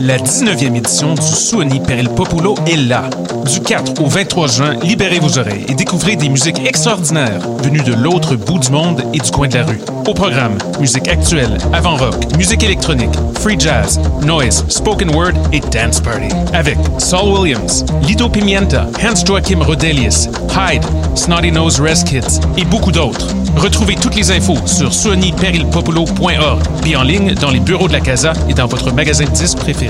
La 19e édition du Suoni per il Popolo est là. Du 4 au 23 juin, libérez vos oreilles et découvrez des musiques extraordinaires venues de l'autre bout du monde et du coin de la rue. Au programme, musique actuelle, avant-rock, musique électronique, free jazz, noise, spoken word et dance party. Avec Saul Williams, Lido Pimienta, Hans Joachim Rodelius, Hyde, Snotty Nose Res Kids et beaucoup d'autres. Retrouvez toutes les infos sur suoniperilpopolo.org puis en ligne dans les bureaux de la Casa et dans votre magasin de disques préféré.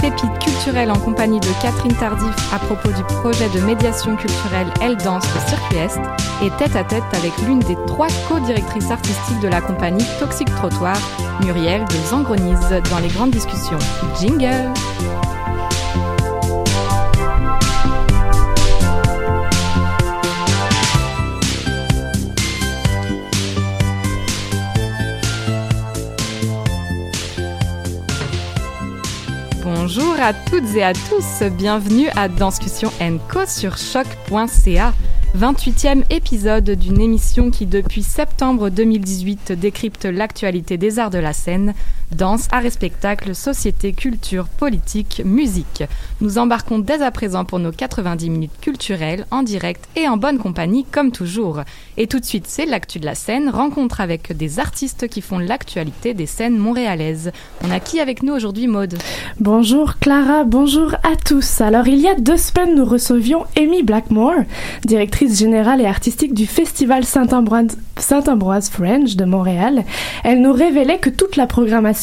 Pépite culturelle en compagnie de Catherine Tardif à propos du projet de médiation culturelle Elle Danse au Circuit Est. Et tête à tête avec l'une des trois co-directrices artistiques de la compagnie Toxic Trottoir, Muriel de Zangronise, dans les grandes discussions. Jingle! Bonjour à toutes et à tous, bienvenue à Danscussion Co sur choc.ca. 28e épisode d'une émission qui depuis septembre 2018 décrypte l'actualité des arts de la scène, danse, arts et spectacles, société, culture, politique, musique. Nous embarquons dès à présent pour nos 90 minutes culturelles en direct et en bonne compagnie comme toujours. Et tout de suite, c'est l'actu de la scène, rencontre avec des artistes qui font l'actualité des scènes montréalaises. On a qui avec nous aujourd'hui, Maude? Bonjour Clara, bonjour à tous. Alors il y a deux semaines, nous recevions Amy Blackmore, directrice générale et artistique du Festival Saint-Ambroise Saint-Ambroise Fringe de Montréal. Elle nous révélait que toute la programmation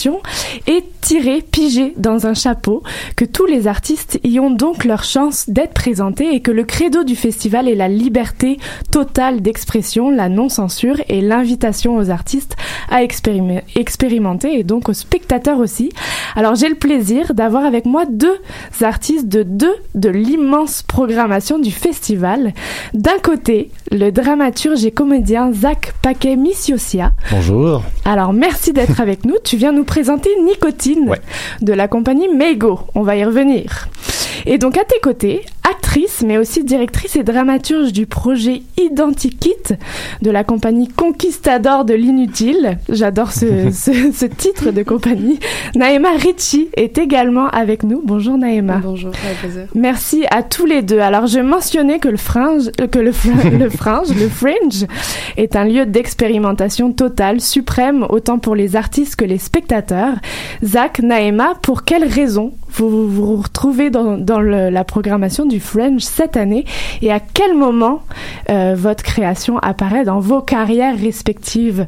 est tirée, pigée dans un chapeau, que tous les artistes y ont donc leur chance d'être présentés et que le credo du festival est la liberté totale d'expression, la non-censure et l'invitation aux artistes à expérim- expérimenter et donc aux spectateurs aussi. Alors j'ai le plaisir d'avoir avec moi deux artistes de deux de l'immense programmation du festival. D'un côté, le dramaturge et comédien Zach Paquet Missiosia. Bonjour. Alors merci d'être avec nous. Tu viens nous présenter Nicotine Ouais. de la compagnie Mego. On va y revenir. Et donc à tes côtés, actrice mais aussi directrice et dramaturge du projet Identikit de la compagnie Conquistador de l'inutile. J'adore ce, ce, ce titre de compagnie. Naïma Ricci est également avec nous. Bonjour Naïma. Bonjour, avec plaisir. Merci à tous les deux. Alors, je mentionnais que le fringe, euh, que le, fr- le fringe, le fringe, est un lieu d'expérimentation totale, suprême, autant pour les artistes que les spectateurs. Zach, Naema, pour quelles raisons vous vous, retrouvez dans, la programmation du Fringe cette année et à quel moment euh, votre création apparaît dans vos carrières respectives?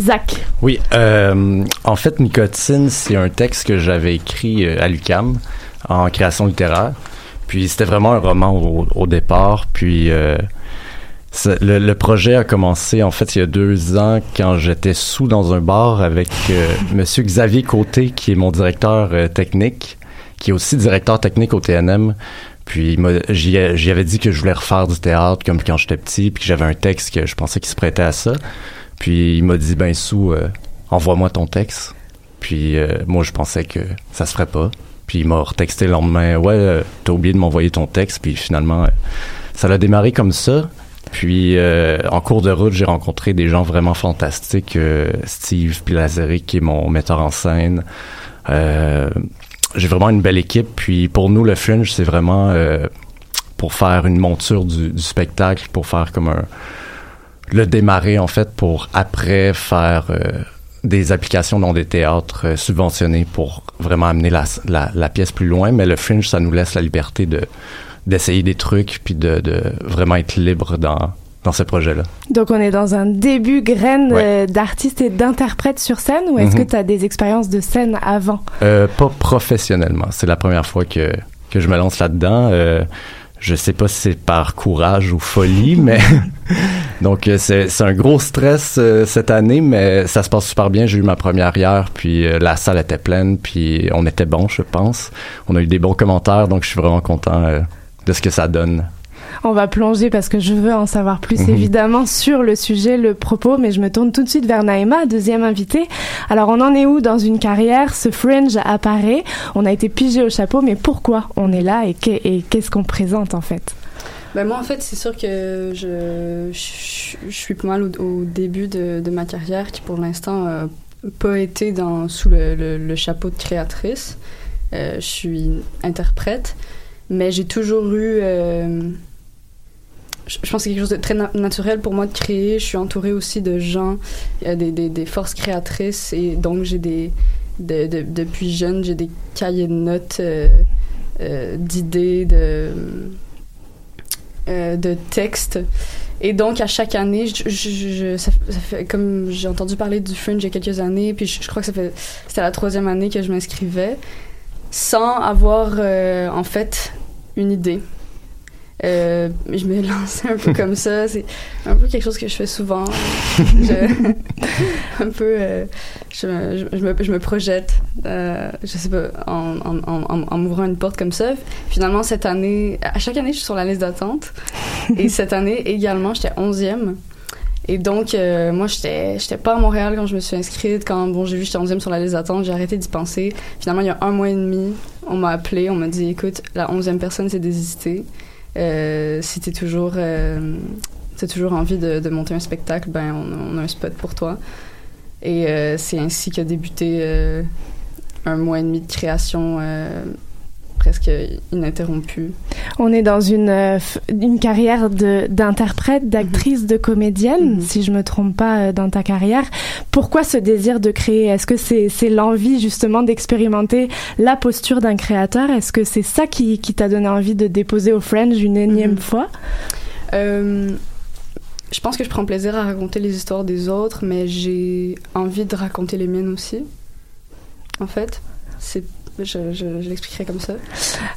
Zach. Oui, euh, en fait, Nicotine, c'est un texte que j'avais écrit euh, à l'UCAM en création littéraire. Puis c'était vraiment un roman au, départ. Puis le, projet a commencé en fait il y a deux ans quand j'étais sous dans un bar avec euh, Monsieur Xavier Côté qui est mon directeur technique, qui est aussi directeur technique au TNM. Puis j'y dit que je voulais refaire du théâtre comme quand j'étais petit, puis que j'avais un texte que je pensais qu'il se prêtait à ça. Puis il m'a dit ben sous euh, envoie-moi ton texte. Puis euh, moi je pensais que ça se ferait pas. Puis il m'a retexté le lendemain ouais euh, t'as oublié de m'envoyer ton texte. Puis finalement ça l'a démarré comme ça. Puis en cours de route j'ai rencontré des gens vraiment fantastiques. Steve Pilazeric qui est mon metteur en scène. J'ai vraiment une belle équipe. Puis pour nous le Fringe c'est vraiment pour faire une monture du, du spectacle, pour faire comme un le démarrer en fait pour après faire euh, des applications dans des théâtres euh, subventionnés pour vraiment amener la, la, la, pièce plus loin. Mais le fringe, ça nous laisse la liberté de d'essayer des trucs puis de, de vraiment être libre dans dans ce projet-là. Donc on est dans un début graine ouais. euh, d'artiste et d'interprète sur scène ou est-ce mm -hmm. que tu as des expériences de scène avant? Euh, Pas professionnellement. C'est la première fois que que je me lance là-dedans. Euh, je sais pas si c'est par courage ou folie, mais donc c'est un gros stress euh, cette année, mais ça se passe super bien. J'ai eu ma première hier, puis euh, la salle était pleine, puis on était bon, je pense. On a eu des bons commentaires, donc je suis vraiment content euh, de ce que ça donne. On va plonger parce que je veux en savoir plus mmh. évidemment sur le sujet, le propos, mais je me tourne tout de suite vers Naïma, deuxième invitée. Alors on en est où dans une carrière? Ce fringe apparaît, on a été pigé au chapeau, mais pourquoi on est là et qu'est-ce qu'on présente en fait? Ben moi, en fait, c'est sûr que je, je, je, suis pas mal au, au début de, de, ma carrière, qui pour l'instant euh, pas été dans, sous le, le, le, chapeau de créatrice. Euh, je suis interprète, mais j'ai toujours eu euh, je pense que c'est quelque chose de très na naturel pour moi de créer. Je suis entourée aussi de gens, des, des, des forces créatrices, et donc j'ai des. De, de, depuis jeune, j'ai des cahiers de notes euh, euh, d'idées, de, euh, de textes. Et donc, à chaque année, comme j'ai entendu parler du Fringe il y a quelques années, puis je, crois que c'était la troisième année que je m'inscrivais, sans avoir, euh, en fait, une idée. Euh, je me lance un peu comme ça. C'est un peu quelque chose que je fais souvent. je, un peu, euh, je, je, je, me, je me projette, euh, je sais pas, en, en, en, en m'ouvrant une porte comme ça. Finalement, cette année, à chaque année, je suis sur la liste d'attente. Et cette année également, j'étais 11e. Et donc, euh, moi, j'étais, j'étais pas à Montréal quand je me suis inscrite. Quand, bon, j'ai vu que j'étais 11e sur la liste d'attente, j'ai arrêté d'y penser. Finalement, il y a un mois et demi, on m'a appelé, on m'a dit, écoute, la 11e personne s'est désistée. Euh, si t'es toujours, euh, t'as toujours envie de, monter un spectacle, ben on, a un spot pour toi. Et euh, c'est ainsi qu'a débuté un mois et demi de création presque ininterrompue. On est dans une, euh, une carrière d'interprète, d'actrice, -hmm. de comédienne, mm -hmm. si je me trompe pas euh, dans ta carrière. Pourquoi ce désir de créer? Est-ce que c'est l'envie justement d'expérimenter la posture d'un créateur? Est-ce que c'est ça qui, qui t'a donné envie de déposer au Fringe une énième mm -hmm. fois? Euh, Je pense que je prends plaisir à raconter les histoires des autres, mais j'ai envie de raconter les miennes aussi. En fait, c'est je, l'expliquerai comme ça.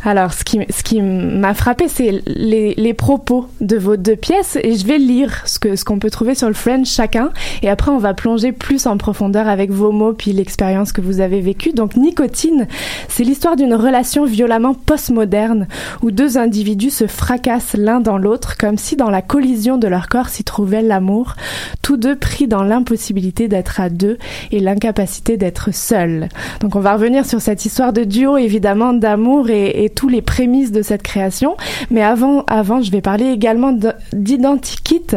Alors, ce qui, ce qui m'a frappé, c'est les, les, propos de vos deux pièces et je vais lire ce que ce qu'on peut trouver sur le French chacun et après on va plonger plus en profondeur avec vos mots puis l'expérience que vous avez vécue. Donc, Nicotine, c'est l'histoire d'une relation violemment postmoderne où deux individus se fracassent l'un dans l'autre comme si dans la collision de leur corps s'y trouvait l'amour, tous deux pris dans l'impossibilité d'être à deux et l'incapacité d'être seuls. Donc, on va revenir sur cette histoire de duo évidemment d'amour et, tous les prémices de cette création. Mais avant, avant, je vais parler également d'Identikit,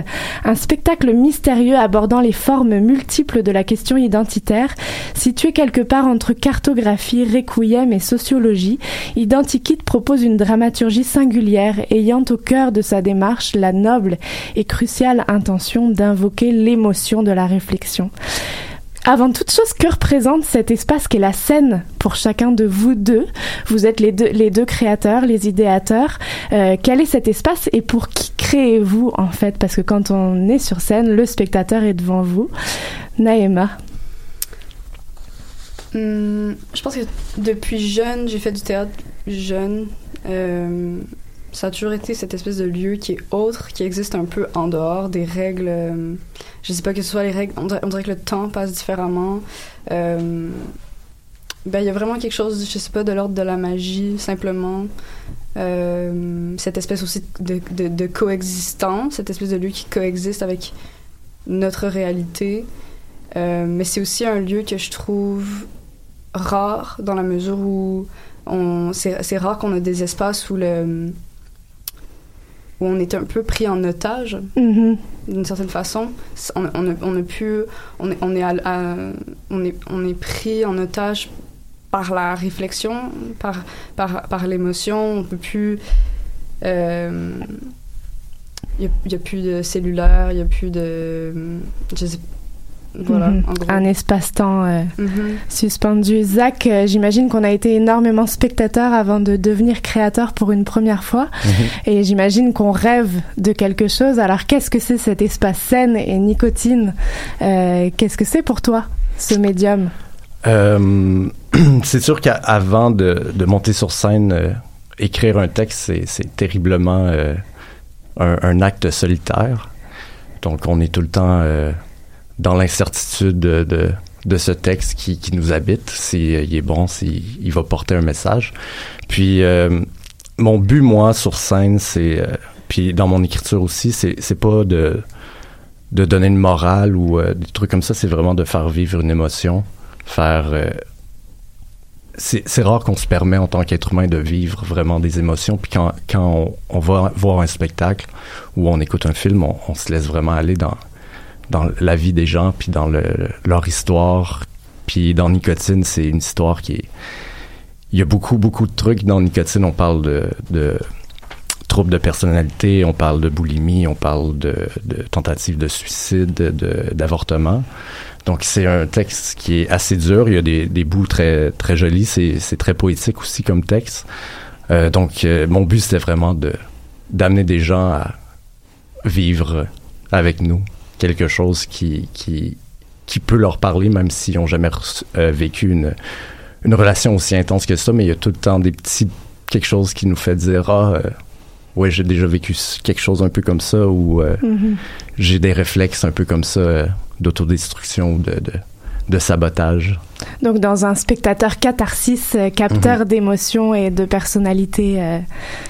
un spectacle mystérieux abordant les formes multiples de la question identitaire. Situé quelque part entre cartographie, requiem et sociologie, Identikit propose une dramaturgie singulière ayant au cœur de sa démarche la noble et cruciale intention d'invoquer l'émotion de la réflexion. Avant toute chose, que représente cet espace qu'est la scène pour chacun de vous deux Vous êtes les deux, créateurs, les idéateurs. Euh, quel est cet espace et pour qui créez-vous en fait? Parce que quand on est sur scène, le spectateur est devant vous. Naïma. Hum, je pense que depuis jeune, j'ai fait du théâtre jeune. Euh, ça a toujours été cette espèce de lieu qui est autre, qui existe un peu en dehors des règles. euh, je sais pas que ce soit les règles. On dirait, que le temps passe différemment. Euh, ben, il y a vraiment quelque chose, je sais pas, de l'ordre de la magie, simplement. Euh, cette espèce aussi de, de, coexistence, cette espèce de lieu qui coexiste avec notre réalité. Euh, mais c'est aussi un lieu que je trouve rare dans la mesure où c'est rare qu'on a des espaces où le où on est un peu pris en otage Mhm. d'une certaine façon. On, on, a, on a pu, on est, on est, à- à- on est, on est pris en otage par la réflexion, par, par, par l'émotion. On peut plus. euh, Il n'y a, plus de cellulaire, il n'y a plus de. Je sais, voilà, Mhm. en gros. Un espace-temps euh, Mhm. suspendu. Zach, euh, j'imagine qu'on a été énormément spectateur avant de devenir créateur pour une première fois. Et j'imagine qu'on rêve de quelque chose. Alors qu'est-ce que c'est cet espace scène et nicotine Euh, Qu'est-ce que c'est pour toi, ce médium? Euh, c'est sûr qu'avant de, de monter sur scène, euh, écrire un texte, c'est, c'est terriblement euh, un, un acte solitaire. Donc, on est tout le temps euh, dans l'incertitude de, de, ce texte qui, qui nous habite. Si euh, est bon, s'il il va porter un message. Puis, euh, mon but, moi, sur scène, c'est... euh, puis dans mon écriture aussi, c'est, pas de, de donner une morale ou des trucs comme ça. C'est vraiment de faire vivre une émotion faire. euh, c'est rare qu'on se permet en tant qu'être humain de vivre vraiment des émotions. Puis quand, quand on, on va voir un spectacle ou on écoute un film, on se laisse vraiment aller dans, dans la vie des gens, puis dans le, leur histoire. Puis dans Nicotine, c'est une histoire qui est. Il y a beaucoup, beaucoup de trucs dans Nicotine. On parle de, troubles de personnalité, on parle de boulimie, on parle de, tentatives de suicide, de- d'avortement. Donc c'est un texte qui est assez dur. Il y a des, des bouts très très jolis. C'est c'est très poétique aussi comme texte. Euh, donc euh, mon but c'était vraiment de d'amener des gens à vivre avec nous quelque chose qui qui qui peut leur parler même s'ils n'ont jamais euh, vécu une une relation aussi intense que ça. Mais il y a tout le temps des petits quelque chose qui nous fait dire ah euh, ouais j'ai déjà vécu quelque chose un peu comme ça ou euh, Mhm. j'ai des réflexes un peu comme ça euh, d'autodestruction ou de, de, de sabotage. Donc dans un spectateur catharsis, euh, capteur Mhm. d'émotions et de personnalité euh,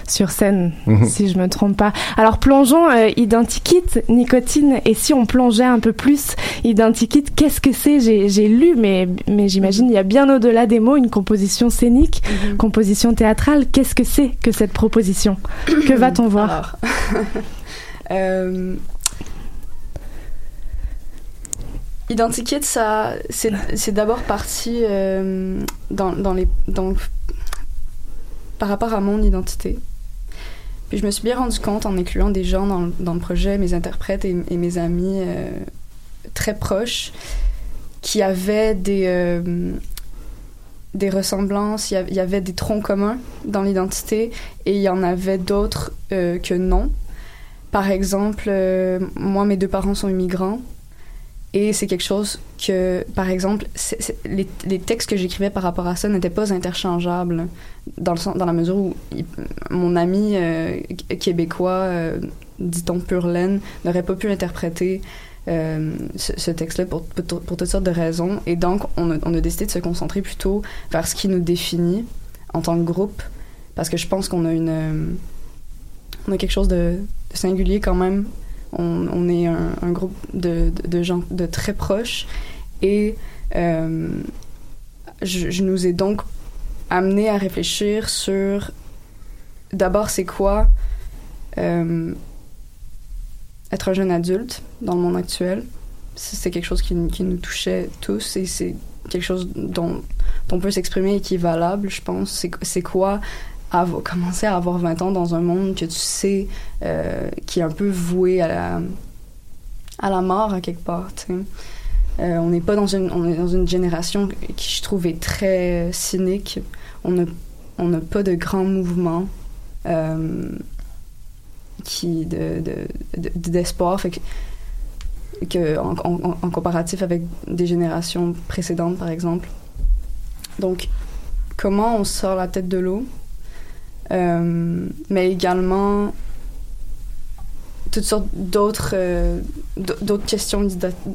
sur scène, Mhm. si je me trompe pas. Alors plongeons euh, Identikit, nicotine, et si on plongeait un peu plus Identikit, qu'est-ce que c'est? J'ai j'ai lu, mais, mais j'imagine il y a bien au-delà des mots une composition scénique, Mhm. composition théâtrale. Qu'est-ce que c'est que cette proposition? Que va-t-on voir? Alors, euh, Identikit, ça, c'est d'abord parti euh, dans, dans les, donc, par rapport à mon identité. Puis je me suis bien rendu compte en incluant des gens dans, le- dans projet, mes interprètes et, mes amis euh, très proches, qui avaient des, euh, des ressemblances, il y avait des troncs communs dans l'identité et il y en avait d'autres que non. Par exemple, moi, mes deux parents sont immigrants et c'est quelque chose que, par exemple, les, les textes que j'écrivais par rapport à ça n'étaient pas interchangeables dans, le sens, dans la mesure où mon ami euh, qu- québécois, euh, dit-on pur laine, n'aurait pas pu interpréter euh, ce, texte-là pour, pour, toutes sortes de raisons. Et donc, on a, décidé de se concentrer plutôt vers ce qui nous définit en tant que groupe, parce que je pense qu'on a euh, a quelque chose de singulier quand même. On, est un, groupe de, de, gens de très proches et euh, je, nous ai donc amené à réfléchir sur d'abord c'est quoi euh, être un jeune adulte dans le monde actuel. C'est quelque chose qui, nous touchait tous et c'est quelque chose dont, dont on peut s'exprimer et qui est valable, je pense. C'est quoi avo- commencer à avoir 20 ans dans un monde que tu sais euh, qui est un peu voué à la, à la mort quelque part. Euh, on n'est pas dans une, on est dans une génération qui je trouve est très cynique. On n'a on pas de grands mouvements euh, qui de, de- de- d'espoir. fait que, en comparatif avec des générations précédentes, par exemple. Donc, comment on sort la tête de l'eau, euh, mais également toutes sortes d'autres euh, d'autres questions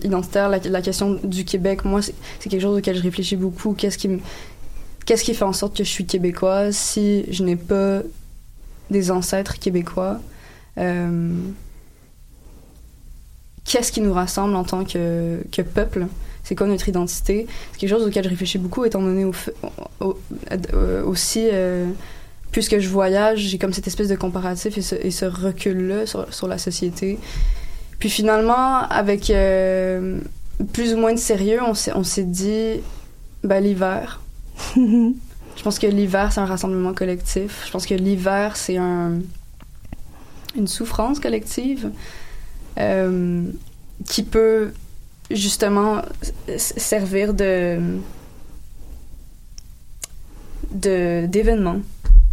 identitaires. La, question du Québec, moi, c'est quelque chose auquel je réfléchis beaucoup. Qu'est-ce qui qu'est-ce qui fait en sorte que je suis québécoise si je n'ai pas des ancêtres québécois? Euh, qu'est-ce qui nous rassemble en tant que, que peuple? C'est quoi notre identité? C'est quelque chose auquel je réfléchis beaucoup, étant donné aussi, puisque je voyage, j'ai comme cette espèce de comparatif et ce, et ce recul-là sur, sur la société. Puis finalement, avec euh, plus ou moins de sérieux, on s'est, on s'est dit, ben, l'hiver. Je pense que l'hiver, c'est un rassemblement collectif. Je pense que l'hiver, c'est un, une souffrance collective euh, qui peut justement servir de de-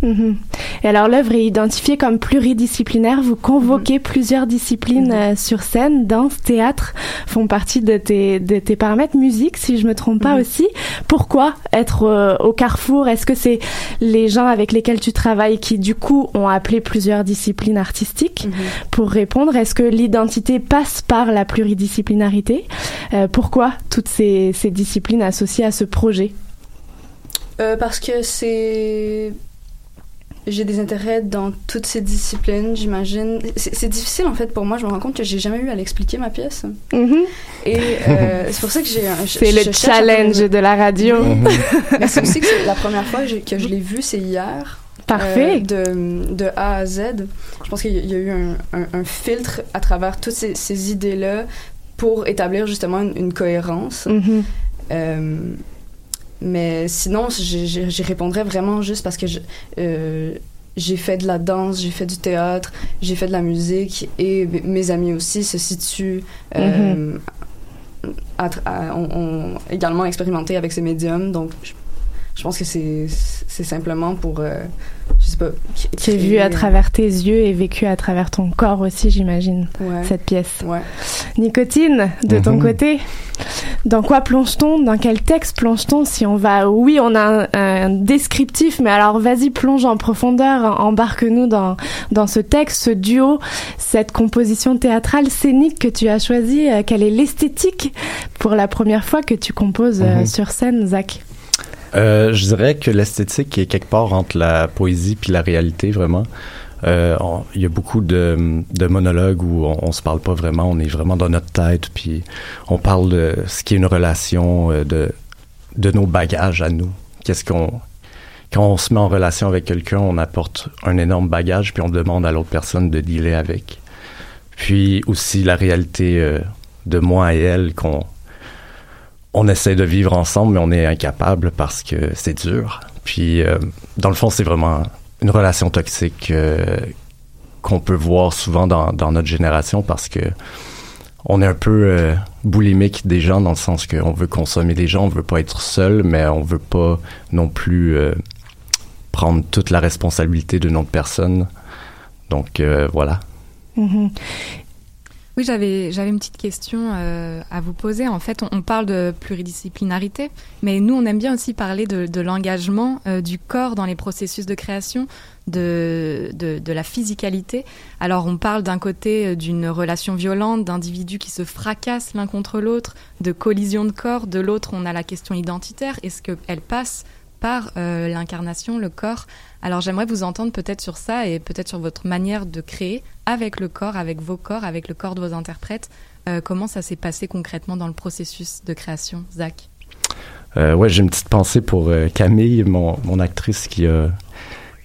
Mhm. Et alors l'œuvre est identifiée comme pluridisciplinaire. Vous convoquez plusieurs disciplines euh, sur scène, danse, théâtre font partie de tes, de tes paramètres. Musique, si je me trompe pas aussi. Pourquoi être euh, au carrefour? Est-ce que c'est les gens avec lesquels tu travailles qui du coup ont appelé plusieurs disciplines artistiques? Pour répondre Est-ce que l'identité passe par la pluridisciplinarité? Euh, Pourquoi toutes ces, ces disciplines associées à ce projet? Euh, parce que c'est. J'ai des intérêts dans toutes ces disciplines, j'imagine. C'est difficile en fait pour moi, je me rends compte que j'ai jamais eu à l'expliquer ma pièce. Et euh, c'est pour ça que j'ai. un- je- C'est le challenge de la radio. Mais c'est aussi que la première fois que je, l'ai vu, c'est hier. Parfait. Euh, de, de A à Z. Je pense qu'il y a- il y a eu un, un- un filtre à travers toutes ces, ces idées-là pour établir justement une, une cohérence. Mhm. Euh, mais sinon, j'y répondrais vraiment juste parce que je- euh, j'ai fait de la danse, j'ai fait du théâtre, j'ai fait de la musique et mes amis aussi se situent. euh, à à- ont, ont également expérimenté avec ces médiums, donc je, je pense que c'est simplement pour, euh, je sais pas, qui est vu à travers tes yeux et vécu à travers ton corps aussi, j'imagine, Ouais. cette pièce. Ouais. Nicotine, de ton Mhm. côté, dans quoi plonge-t-on Dans quel texte plonge-t-on Si on va, oui, on a un, un descriptif, mais alors vas-y, plonge en profondeur, embarque-nous dans, dans ce texte, ce duo, cette composition théâtrale scénique que tu as choisie. Euh, Quelle est l'esthétique pour la première fois que tu composes euh, Mhm. sur scène, Zach? Euh, je dirais que l'esthétique est quelque part entre la poésie puis la réalité, vraiment. Euh, Il y a beaucoup de, monologues où on, on se parle pas vraiment, on est vraiment dans notre tête, puis on parle de ce qui est une relation, euh, de, de nos bagages à nous. Qu'est-ce qu'on... Quand on se met en relation avec quelqu'un, on apporte un énorme bagage, puis on demande à l'autre personne de dealer avec. Puis aussi la réalité euh, de moi et elle qu'on on essaie de vivre ensemble, mais on est incapable parce que c'est dur. Puis, euh, dans le fond, c'est vraiment une relation toxique euh, qu'on peut voir souvent dans, dans notre génération parce que on est un peu euh, boulimique des gens dans le sens qu'on veut consommer les gens, on veut pas être seul, mais on veut pas non plus euh, prendre toute la responsabilité d'une autre personne. Donc euh, voilà. Mhm. Oui, j'avais j'avais une petite question euh, à vous poser. En fait, on, parle de pluridisciplinarité, mais nous, on aime bien aussi parler de, de l'engagement euh, du corps dans les processus de création, de, de, de la physicalité. Alors, on parle d'un côté euh, d'une relation violente, d'individus qui se fracassent l'un contre l'autre, de collision de corps. De l'autre, on a la question identitaire. Est-ce qu'elle passe par l'incarnation, le corps alors j'aimerais vous entendre peut-être sur ça et peut-être sur votre manière de créer avec le corps, avec vos corps, avec le corps de vos interprètes. Euh, comment ça s'est passé concrètement dans le processus de création, Zach? Euh, ouais, j'ai une petite pensée pour euh, Camille, mon, mon actrice qui a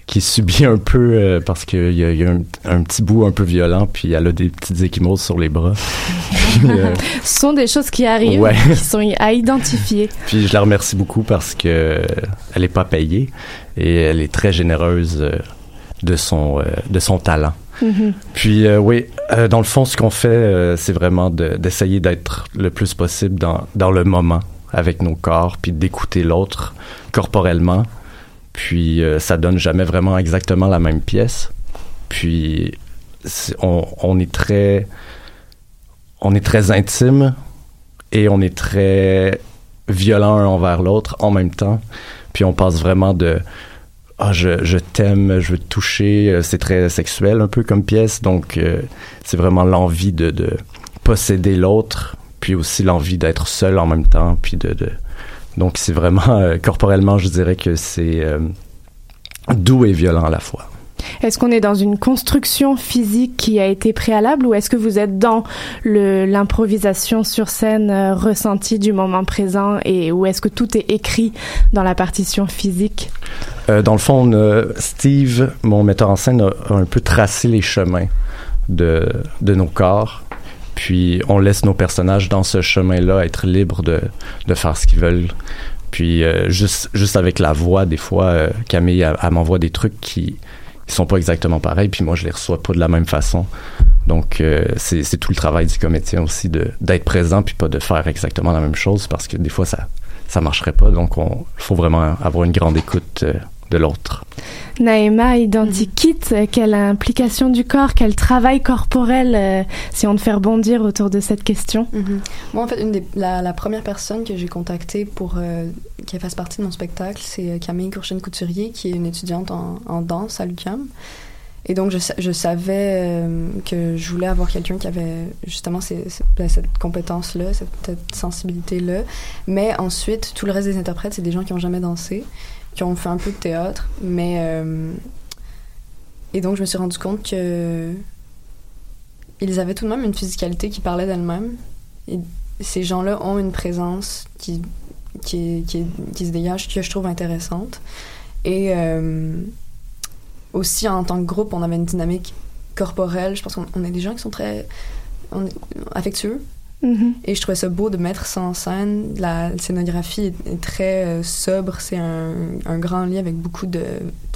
qui subit un peu euh, parce qu'il y a, il y a un, un petit bout un peu violent, puis elle a des petites échymoses sur les bras. puis, euh, Ce sont des choses qui arrivent, Ouais. qui sont à identifier. puis je la remercie beaucoup parce que euh, elle est pas payée et elle est très généreuse de son de son talent. Mhm. Puis euh, oui, Euh, dans le fond, ce qu'on fait, euh, c'est vraiment de- d'essayer d'être le plus possible dans, dans le moment avec nos corps, puis d'écouter l'autre corporellement. Puis euh, ça donne jamais vraiment exactement la même pièce. Puis on, on est très, on est très intime et on est très violent envers l'autre en même temps. Puis on passe vraiment de ah je, je t'aime, je veux te toucher, Euh, c'est très sexuel un peu comme pièce, donc euh, c'est vraiment l'envie de, de posséder l'autre, puis aussi l'envie d'être seul en même temps, puis de, de donc c'est vraiment euh, corporellement je dirais que c'est euh, doux et violent à la fois. Est-ce qu'on est dans une construction physique qui a été préalable ou est-ce que vous êtes dans l'improvisation sur scène euh, ressentie du moment présent et ou est-ce que tout est écrit dans la partition physique? Euh, dans le fond, a- Steve, mon metteur en scène, a, a un peu tracé les chemins de, de nos corps. Puis on laisse nos personnages dans ce chemin-là être libres de, de faire ce qu'ils veulent. Puis euh, juste, juste avec la voix, des fois, euh, Camille, m'envoie des trucs qui ils sont pas exactement pareils, puis moi, je les reçois pas de la même façon. Donc, euh, c'est tout le travail du comédien aussi d'être présent, puis pas de faire exactement la même chose, parce que des fois, ça ça marcherait pas. Donc, il faut vraiment avoir une grande écoute euh, de l'autre. Naïma Identikit, euh, quelle implication du corps, quel travail corporel euh, si on te fait rebondir autour de cette question Mhm. Moi, en fait, une des, la, la première personne que j'ai contactée pour euh, qu'elle fasse partie de mon spectacle, c'est Camille Courchaine-Couturier, qui est une étudiante en, en danse à l'UQAM. Et donc, je, sa- je savais euh, que je voulais avoir quelqu'un qui avait justement ces- ces- ben, cette compétence-là, cette, cette sensibilité-là. Mais ensuite, tout le reste des interprètes, c'est des gens qui n'ont jamais dansé, qui ont fait un peu de théâtre. Mais. euh, et donc, je me suis rendu compte que. Ils avaient tout de même une physicalité qui parlait d'elle-même. Ces gens-là ont une présence qui, qui, qui, se dégage, que je trouve intéressante. Et euh, aussi, en tant que groupe, on avait une dynamique corporelle. Je pense qu'on on est des gens qui sont très affectueux. Mhm. Et je trouvais ça beau de mettre ça en scène. La scénographie est, très euh, sobre. C'est un, grand lit avec beaucoup de,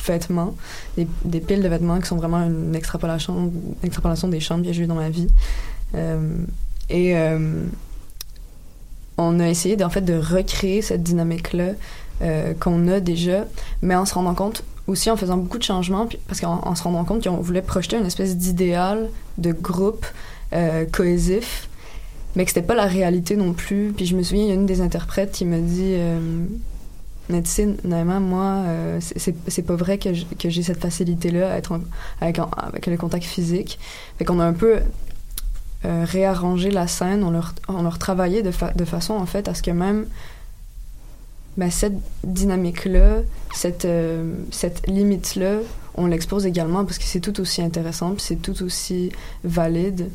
vêtements, des, piles de vêtements qui sont vraiment une extrapolation, une extrapolation des chambres que j'ai eues dans ma vie. Euh, et euh, on a essayé de, en fait de recréer cette dynamique-là qu'on a déjà, mais en se rendant compte aussi en faisant beaucoup de changements, parce qu'en en se rendant compte qu'on voulait projeter une espèce d'idéal de groupe cohésif, mais que c'était pas la réalité non plus. Puis je me souviens, il y a une des interprètes qui m'a dit euh, sais, Naïma, moi, euh, c'est- pas vrai que j'ai cette facilité-là à être avec, avec le contact physique. Fait qu'on a un peu euh, réarrangé la scène, on leur, on leur travaillait de, de façon, en fait, à ce que même ben, cette dynamique-là, cette, euh, cette limite-là, on l'expose également parce que c'est tout aussi intéressant, c'est tout aussi valide.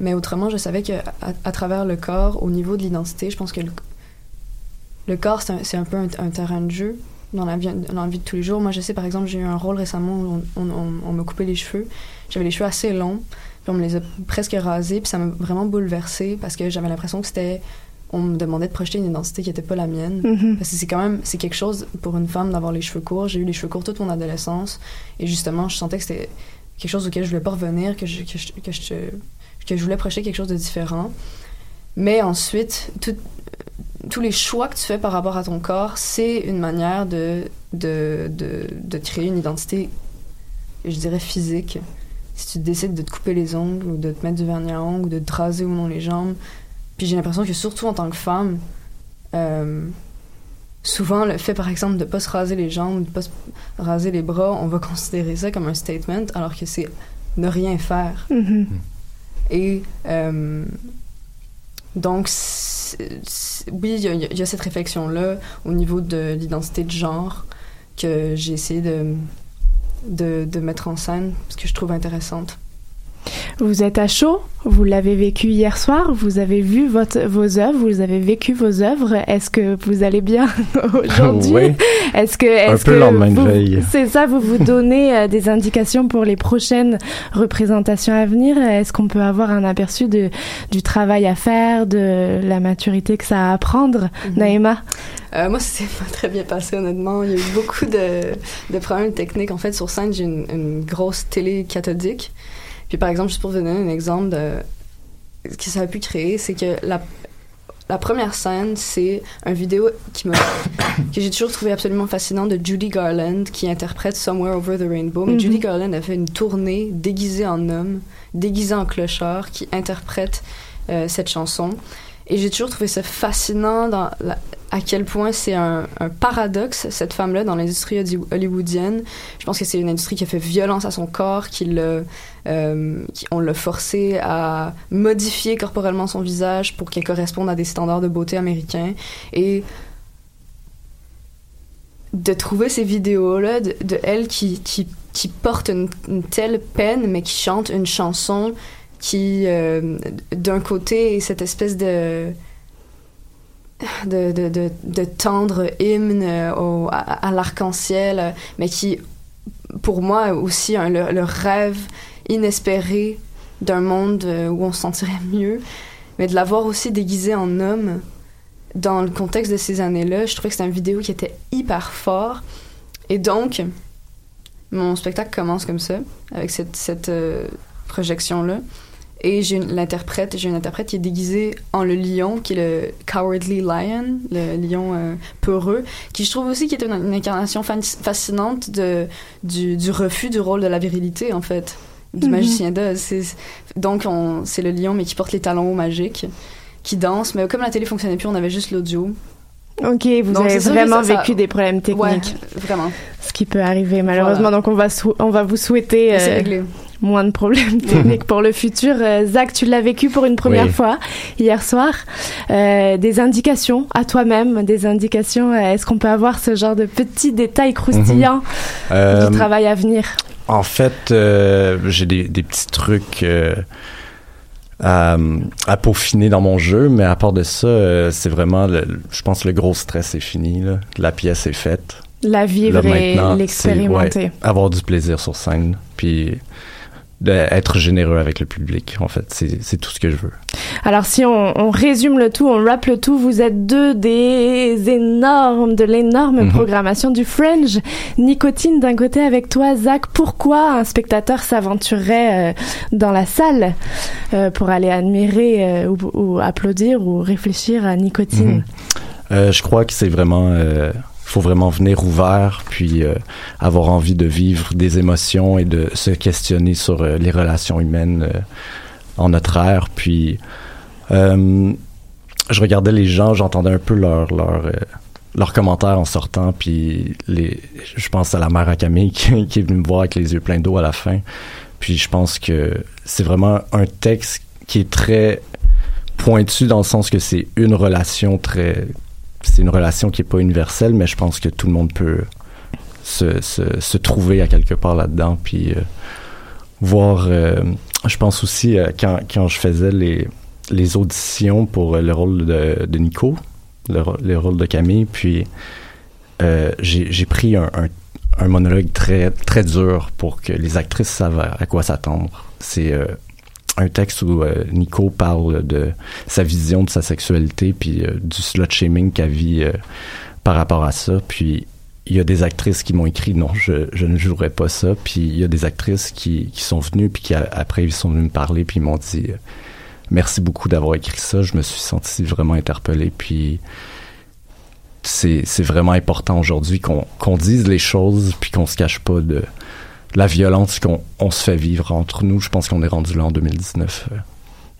Mais autrement, je savais que à, travers le corps, au niveau de l'identité, je pense que le, le corps, c'est un, un peu un, un terrain de jeu dans la, vie, dans la vie de tous les jours. Moi, je sais, par exemple, j'ai eu un rôle récemment où on, on, on- on m'a coupé les cheveux. J'avais les cheveux assez longs, puis on me les a presque rasés, puis ça m'a vraiment bouleversée parce que j'avais l'impression que c'était... On me demandait de projeter une identité qui n'était pas la mienne. Mhm. Parce que c'est quand même, c'est quelque chose pour une femme d'avoir les cheveux courts. J'ai eu les cheveux courts toute mon adolescence. Et justement, je sentais que c'était quelque chose auquel je voulais pas revenir, que je, que je, que je, que je voulais projeter quelque chose de différent. Mais ensuite, tout- tous les choix que tu fais par rapport à ton corps, c'est une manière de, de, de, de créer une identité, je dirais, physique. Si tu décides de te couper les ongles ou de te mettre du vernis à ongles ou de te raser ou non les jambes. Puis j'ai l'impression que surtout en tant que femme, euh, souvent le fait par exemple de pas se raser les jambes, de pas se raser les bras, on va considérer ça comme un statement alors que c'est ne rien faire. Mhm. Et euh, donc, oui, il y, a- il y a cette réflexion-là au niveau de l'identité de genre que j'ai essayé de, de, de mettre en scène parce que je trouve intéressante. Vous êtes à chaud, vous l'avez vécu hier soir, vous avez vu votre, vos œuvres, vous avez vécu vos œuvres. Est-ce que vous allez bien aujourd'hui Oui. Est-ce que, est-ce Un peu que lendemain de veille. C'est ça, vous vous donnez euh, des indications pour les prochaines représentations à venir? Est-ce qu'on peut avoir un aperçu de, du travail à faire, de la maturité que ça a à apprendre, Mhm. Naïma? Euh, moi, c'est pas très bien passé, honnêtement. Il y a eu beaucoup de, de problèmes techniques. En fait, sur scène, j'ai une, une grosse télé cathodique. Puis par exemple, juste pour vous donner un exemple de ce que ça a pu créer, c'est que la, la première scène, c'est un vidéo qui que j'ai toujours trouvé absolument fascinant de Judy Garland qui interprète Somewhere Over the Rainbow. Mais Mhm. Judy Garland a fait une tournée déguisée en homme, déguisée en clochard, qui interprète euh, cette chanson. Et j'ai toujours trouvé ça fascinant à quel point c'est un, paradoxe, cette femme-là, dans l'industrie holly- hollywoodienne. Je pense que c'est une industrie qui a fait violence à son corps, qui l'a, euh, on l'a forcé à modifier corporellement son visage pour qu'elle corresponde à des standards de beauté américains. Et de trouver ces vidéos-là de, elle qui, porte une telle peine, mais qui chante une chanson qui, euh, d'un côté, est cette espèce de de, de, tendre hymne euh, au- à, l'arc-en-ciel, mais qui, pour moi, aussi un, le, rêve inespéré d'un monde euh, où on se sentirait mieux, mais de l'avoir aussi déguisé en homme dans le contexte de ces années-là, je trouvais que c'était une vidéo qui était hyper fort. Et donc, mon spectacle commence comme ça, avec cette, cette projection-là. Et j'ai une- l'interprète, j'ai une interprète qui est déguisée en le lion, qui est le Cowardly Lion, le lion euh, peureux, qui je trouve aussi qui est une, une incarnation fascinante de, du, du refus du rôle de la virilité, en fait, du Mhm. magicien d'Oz. Donc, on- c'est le lion, mais qui porte les talons magiques, qui danse. Mais comme la télé fonctionnait plus, on avait juste l'audio. Ok, vous Donc, avez vraiment ça- ça- vécu des problèmes Ouais, techniques, vraiment. ce qui peut arriver malheureusement. Voilà. Donc on va on va vous souhaiter euh, réglé. Moins de problèmes techniques pour le futur. Euh, Zach, tu l'as vécu pour une première Oui. fois hier soir. Euh, des indications à toi-même, des indications. euh, Est-ce qu'on peut avoir ce genre de petits détails croustillants Euh, du travail à venir? En fait, euh, j'ai des, des petits trucs à, à peaufiner dans mon jeu, mais à part de ça, c'est vraiment, le- je pense, le gros stress est fini. là. La pièce est faite. La vivre Là, et l'expérimenter. ouais, avoir du plaisir sur scène, puis d'être généreux avec le public. En fait, c'est, tout ce que je veux. Alors si on, on résume le tout, on rappe le tout, vous êtes deux des énormes, de l'énorme Mhm. programmation du Fringe. Nicotine d'un côté avec toi, Zach. Pourquoi un spectateur s'aventurerait euh, dans la salle euh, pour aller admirer euh, ou, ou applaudir ou réfléchir à Nicotine? Mhm. Je crois que c'est vraiment, faut vraiment venir ouvert, puis euh, avoir envie de vivre des émotions et de se questionner sur euh, les relations humaines euh, en notre ère. Puis, je regardais les gens, j'entendais un peu leurs leur, leurs commentaires en sortant, puis je pense à la mère à Camille qui, qui est venue me voir avec les yeux pleins d'eau à la fin. Puis je pense que c'est vraiment un texte qui est très pointu dans le sens que c'est une relation très c'est une relation qui est pas universelle mais je pense que tout le monde peut se, trouver à quelque part là-dedans puis euh, voir euh, je pense aussi euh, quand, je faisais les auditions pour le rôle de, Nico le, rôle de Camille puis j'ai pris un, monologue très très dur pour que les actrices savent à, quoi s'attendre. C'est un texte où euh, Nico parle de sa vision de sa sexualité puis euh, du slut shaming qu'elle vit euh, par rapport à ça. Puis il y a des actrices qui m'ont écrit non je, ne jouerai pas ça. Puis il y a des actrices qui, sont venues puis qui après ils sont venus me parler puis ils m'ont dit merci beaucoup d'avoir écrit ça. Je me suis senti vraiment interpellé. Puis c'est vraiment important aujourd'hui qu'on qu'on dise les choses puis qu'on se cache pas de la violence qu'on on se fait vivre entre nous. Je pense qu'on est rendu là en 2019. euh,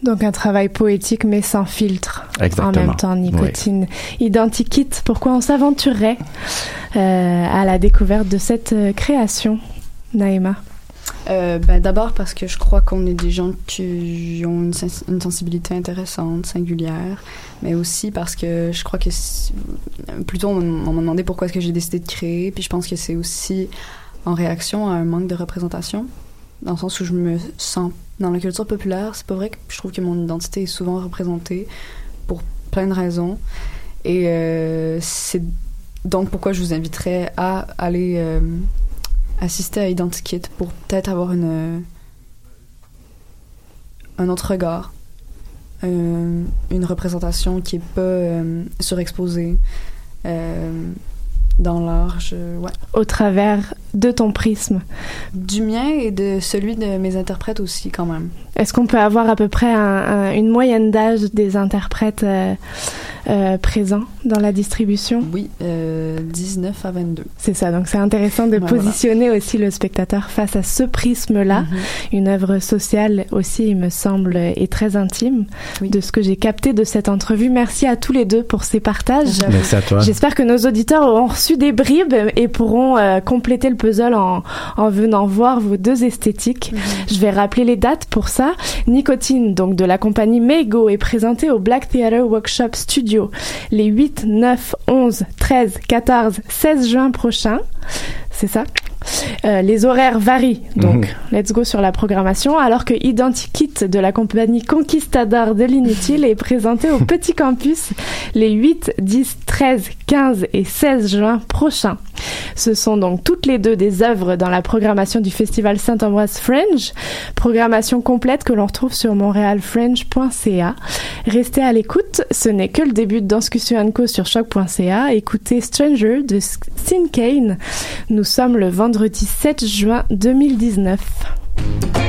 Donc un travail poétique mais sans filtre. Exactement. En même temps, nicotine. Identikit, pourquoi on s'aventurerait euh, à la découverte de cette euh, création, Naïma? Euh, ben, D'abord parce que je crois qu'on est des gens qui ont une, sens- une sensibilité intéressante, singulière, mais aussi parce que je crois que si- plutôt on, on m'a demandé pourquoi est-ce que j'ai décidé de créer, puis je pense que c'est aussi en réaction à un manque de représentation, dans le sens où je me sens dans la culture populaire, c'est pas vrai que je trouve que mon identité est souvent représentée pour plein de raisons, et euh, c'est donc pourquoi je vous inviterais à aller euh, assister à Identikit pour peut-être avoir une euh, un autre regard, une représentation qui est pas surexposée, dans l'art, je, ouais. Au travers de ton prisme. Du mien et de celui de mes interprètes aussi, quand même. Est-ce qu'on peut avoir à peu près un, un, une moyenne d'âge des interprètes euh, euh, présents dans la distribution? Oui, euh, 19 à 22. C'est ça, donc c'est intéressant de Ouais, positionner aussi le spectateur face à ce prisme-là, Mhm. une œuvre sociale aussi, il me semble, et très intime Oui. de ce que j'ai capté de cette entrevue. Merci à tous les deux pour ces partages. Merci à toi. J'espère que nos auditeurs auront reçu des bribes et pourront euh, compléter le puzzle en, en venant voir vos deux esthétiques. Je vais rappeler les dates pour ça. Nicotine, donc de la compagnie Mego, est présentée au Black Theatre Workshop Studio les 8, 9, 11, 13, 14, 16 juin prochains. C'est ça Euh, les horaires varient, donc Mhm. let's go sur la programmation, alors que Identikit de la compagnie Conquistador de l'Inutile est présenté au Petit Campus les 8, 10, 13, 15 et 16 juin prochains. Ce sont donc toutes les deux des œuvres dans la programmation du Festival Saint-Ambroise Fringe, programmation complète que l'on retrouve sur montrealfringe.ca. Restez à l'écoute, ce n'est que le début de Danscussion Co sur choc.ca. Écoutez Stranger de Sin Kane. Nous sommes le vendredi 7 juin 2019.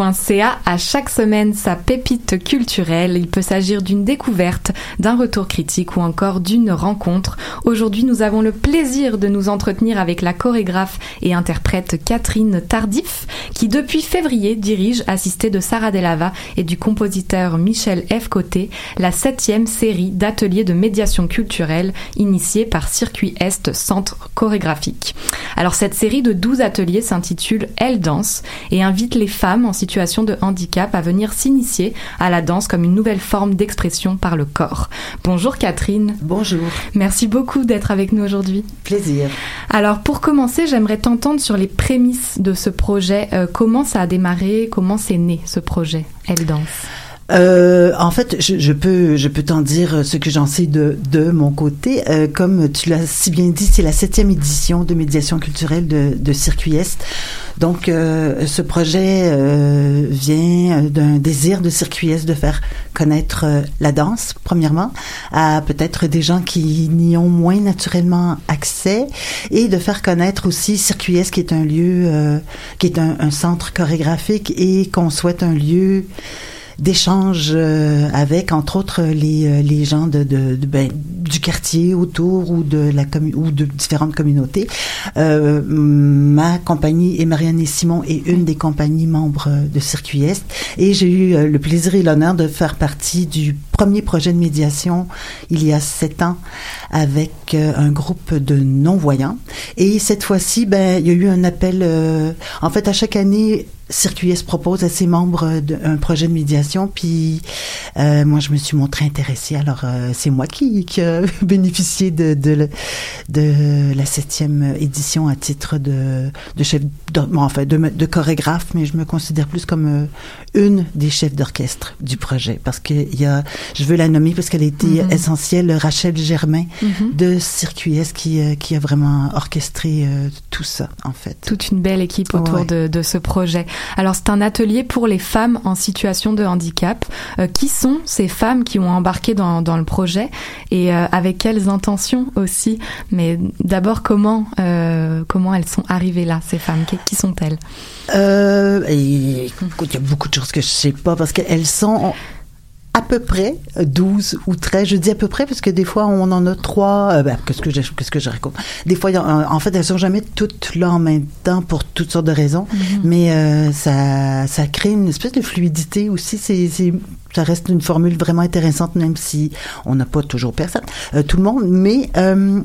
choc.ca, à chaque semaine sa pépite culturelle. Il peut s'agir d'une découverte, d'un retour critique ou encore d'une rencontre. Aujourd'hui, nous avons le plaisir de nous entretenir avec la chorégraphe et interprète Catherine Tardif, qui depuis février dirige, assistée de Sarah Delava et du compositeur Michel F. Côté, la septième série d'ateliers de médiation culturelle initiée par Circuit Est Centre chorégraphique. Alors cette série de 12 ateliers s'intitule Elle danse et invite les femmes en situation de handicap à venir s'initier à la danse comme une nouvelle forme d'expression par le corps. Bonjour Catherine. Bonjour, Merci beaucoup d'être avec nous aujourd'hui. plaisir. Alors pour commencer, j'aimerais t'entendre sur les prémices de ce projet. Euh, comment ça a démarré? Comment c'est né ce projet Elle danse? Euh, en fait, je, je peux, je peux t'en dire ce que j'en sais de, de mon côté. Euh, comme tu l'as si bien dit, c'est la septième édition de médiation culturelle de, de Circuit Est. Donc, euh, ce projet euh, vient d'un désir de Circuit Est de faire connaître euh, la danse, premièrement, à peut-être des gens qui n'y ont moins naturellement accès, et de faire connaître aussi Circuit Est, qui est un lieu, euh, qui est un, un centre chorégraphique, et qu'on souhaite un lieu d'échange euh, avec, entre autres, les, euh, les gens de, de, de- ben, du quartier autour ou de la ou de différentes communautés. Euh, ma compagnie et Marianne et Simon est une des compagnies membres de Circuit Est et j'ai eu euh, le plaisir et l'honneur de faire partie du premier projet de médiation il y a sept ans avec un groupe de non-voyants. Et cette fois-ci, ben, il y a eu un appel. euh, en fait, à chaque année, Circuit propose à ses membres euh, de- un projet de médiation, puis euh, moi, je me suis montrée intéressée. Alors, euh, c'est moi qui, qui a bénéficié de, de, le- de la septième édition à titre de, de chef, de, bon, enfin, de, de chorégraphe, mais je me considère plus comme euh, une des chefs d'orchestre du projet, parce que il y a, je veux la nommer parce qu'elle a été Mhm. essentielle, Rachel Germain Mhm. de Circuit qui, euh, qui a vraiment orchestré tout ça, en fait. toute une belle équipe autour Ouais. de, de ce projet. Alors c'est un atelier pour les femmes en situation de handicap. Euh, qui sont ces femmes qui ont embarqué dans, dans le projet et euh, avec quelles intentions aussi? Mais d'abord comment euh, comment elles sont arrivées là ces femmes? Qui, qui sont-elles? Euh, il y a beaucoup de choses que je sais pas parce qu'elles sont à peu près 12 ou 13. Je dis à peu près parce que des fois, on en a trois. Euh, ben, qu'est-ce que je, qu'est-ce que je raconte? Des fois, en fait, elles sont jamais toutes là en même temps pour toutes sortes de raisons. Mais euh, ça, ça crée une espèce de fluidité aussi. C'est- ça reste une formule vraiment intéressante, même si on n'a pas toujours personne, euh, tout le monde. Mais euh,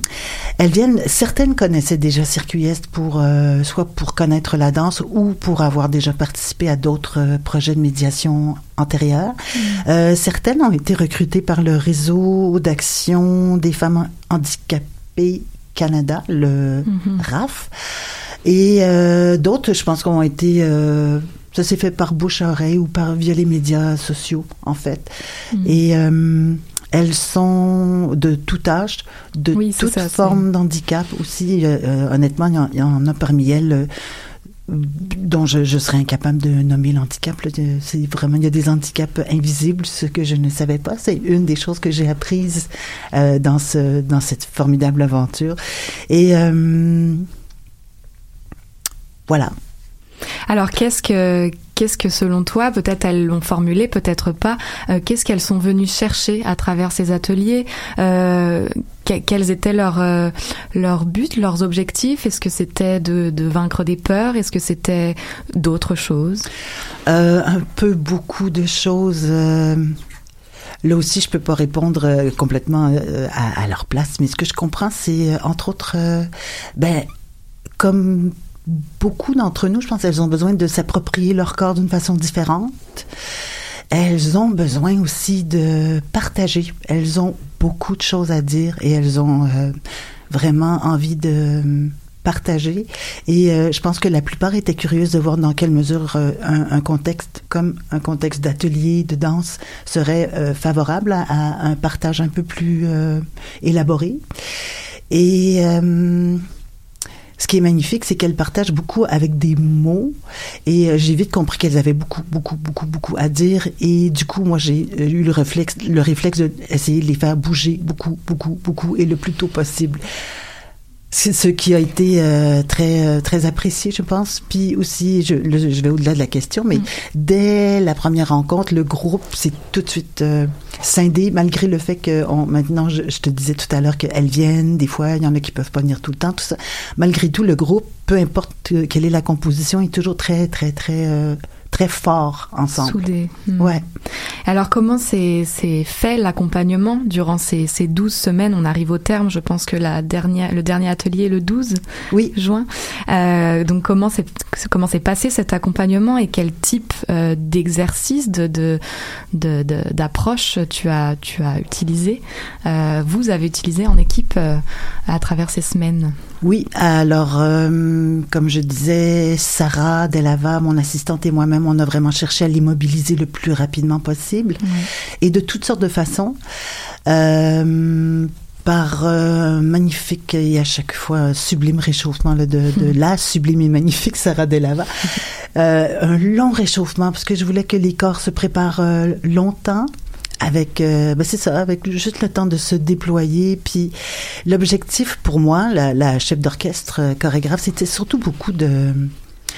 elles viennent. Certaines connaissaient déjà Circuit Est pour euh, soit pour connaître la danse ou pour avoir déjà participé à d'autres projets de médiation antérieurs. Euh, certaines ont été recrutées par le réseau d'action des femmes handicapées Canada, le Mhm. RAF. Et d'autres, je pense, ont été... ça s'est fait par bouche à oreille ou par via les médias sociaux, en fait. Mhm. Et euh, elles sont de tout âge, de Oui, toute ça, forme d'handicap aussi. Euh, euh, honnêtement, il y en- il y, en a parmi elles euh, dont je, je serais incapable de nommer l'handicap. C'est vraiment, il y a des handicaps invisibles, ce que je ne savais pas. C'est une des choses que j'ai apprises euh, dans ce, dans cette formidable aventure. Et euh, voilà. Alors qu'est-ce que qu'est-ce que selon toi, peut-être elles l'ont formulé, peut-être pas, euh, qu'est-ce qu'elles sont venues chercher à travers ces ateliers euh, que- Quels étaient leurs euh, leurs buts, leurs objectifs? Est-ce que c'était de, de vaincre des peurs? Est-ce que c'était d'autres choses? Un peu beaucoup de choses. là aussi, je peux pas répondre complètement à, à leur place, mais ce que je comprends, c'est entre autres, ben, comme beaucoup d'entre nous, je pense qu'elles ont besoin de s'approprier leur corps d'une façon différente. Elles ont besoin aussi de partager. Elles ont beaucoup de choses à dire et elles ont euh, vraiment envie de partager. Et euh, je pense que la plupart étaient curieuses de voir dans quelle mesure euh, un, contexte comme un contexte d'atelier de danse serait euh, favorable à, à un partage un peu plus euh, élaboré. Et ce qui est magnifique, c'est qu'elles partagent beaucoup avec des mots. Et euh, j'ai vite compris qu'elles avaient beaucoup, beaucoup, beaucoup, beaucoup à dire. Et du coup, moi, j'ai euh, eu le réflexe, le réflexe d'essayer de les faire bouger beaucoup, beaucoup, beaucoup et le plus tôt possible. C'est ce qui a été euh, très euh, très apprécié, je pense. Puis aussi, je, le- je vais au-delà de la question, mais dès la première rencontre, le groupe s'est tout de suite euh, scindé, malgré le fait que on, maintenant, je, je te disais tout à l'heure qu'elles viennent, des fois, il y en a qui peuvent pas venir tout le temps, tout ça. Malgré tout, le groupe, peu importe euh, quelle est la composition, est toujours très très très euh, très fort ensemble. Soudés. Hmm. Ouais. Alors comment s'est s'est fait l'accompagnement durant ces, ces 12 semaines? On arrive au terme, je pense que la dernière, le dernier atelier est le 12 oui. juin. Euh, donc comment s'est comment passé cet accompagnement et quel type euh, d'exercice, de de- de- de- d'approche tu as, tu as utilisé, euh, vous avez utilisé en équipe à travers ces semaines? Oui, alors, comme je disais, Sarah Delava, mon assistante et moi-même, on a vraiment cherché à les mobiliser le plus rapidement possible et de toutes sortes de façons. Euh, par euh, magnifique et à chaque fois sublime réchauffement là, de, de la sublime et magnifique Sarah Delava. Euh, un long réchauffement parce que je voulais que les corps se préparent euh, longtemps avec euh, ben c'est ça avec juste le temps de se déployer puis l'objectif pour moi la, la chef d'orchestre chorégraphe c'était surtout beaucoup de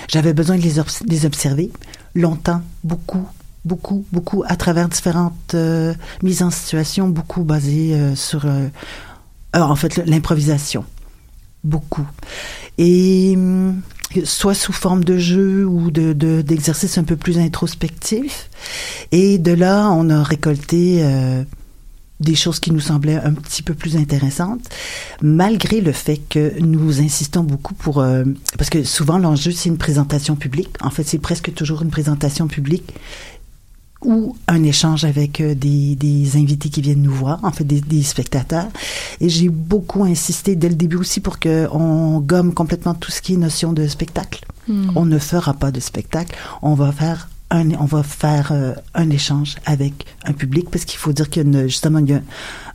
j'avais besoin de les, obs- les observer longtemps beaucoup beaucoup beaucoup à travers différentes euh, mises en situation beaucoup basées euh, sur euh, en fait l'improvisation. Beaucoup. Et soit sous forme de jeu ou de de- d'exercice un peu plus introspectif. Et de là on a récolté des choses qui nous semblaient un petit peu plus intéressantes, malgré le fait que nous insistons beaucoup pour... euh, parce que souvent, l'enjeu, c'est une présentation publique. En fait, c'est presque toujours une présentation publique ou un échange avec euh, des, des invités qui viennent nous voir, en fait des, des spectateurs. Et j'ai beaucoup insisté dès le début aussi pour que on gomme complètement tout ce qui est notion de spectacle. Hmm. On ne fera pas de spectacle, on va faire un, on va faire euh, un échange avec un public parce qu'il faut dire qu'il y a une- justement il y a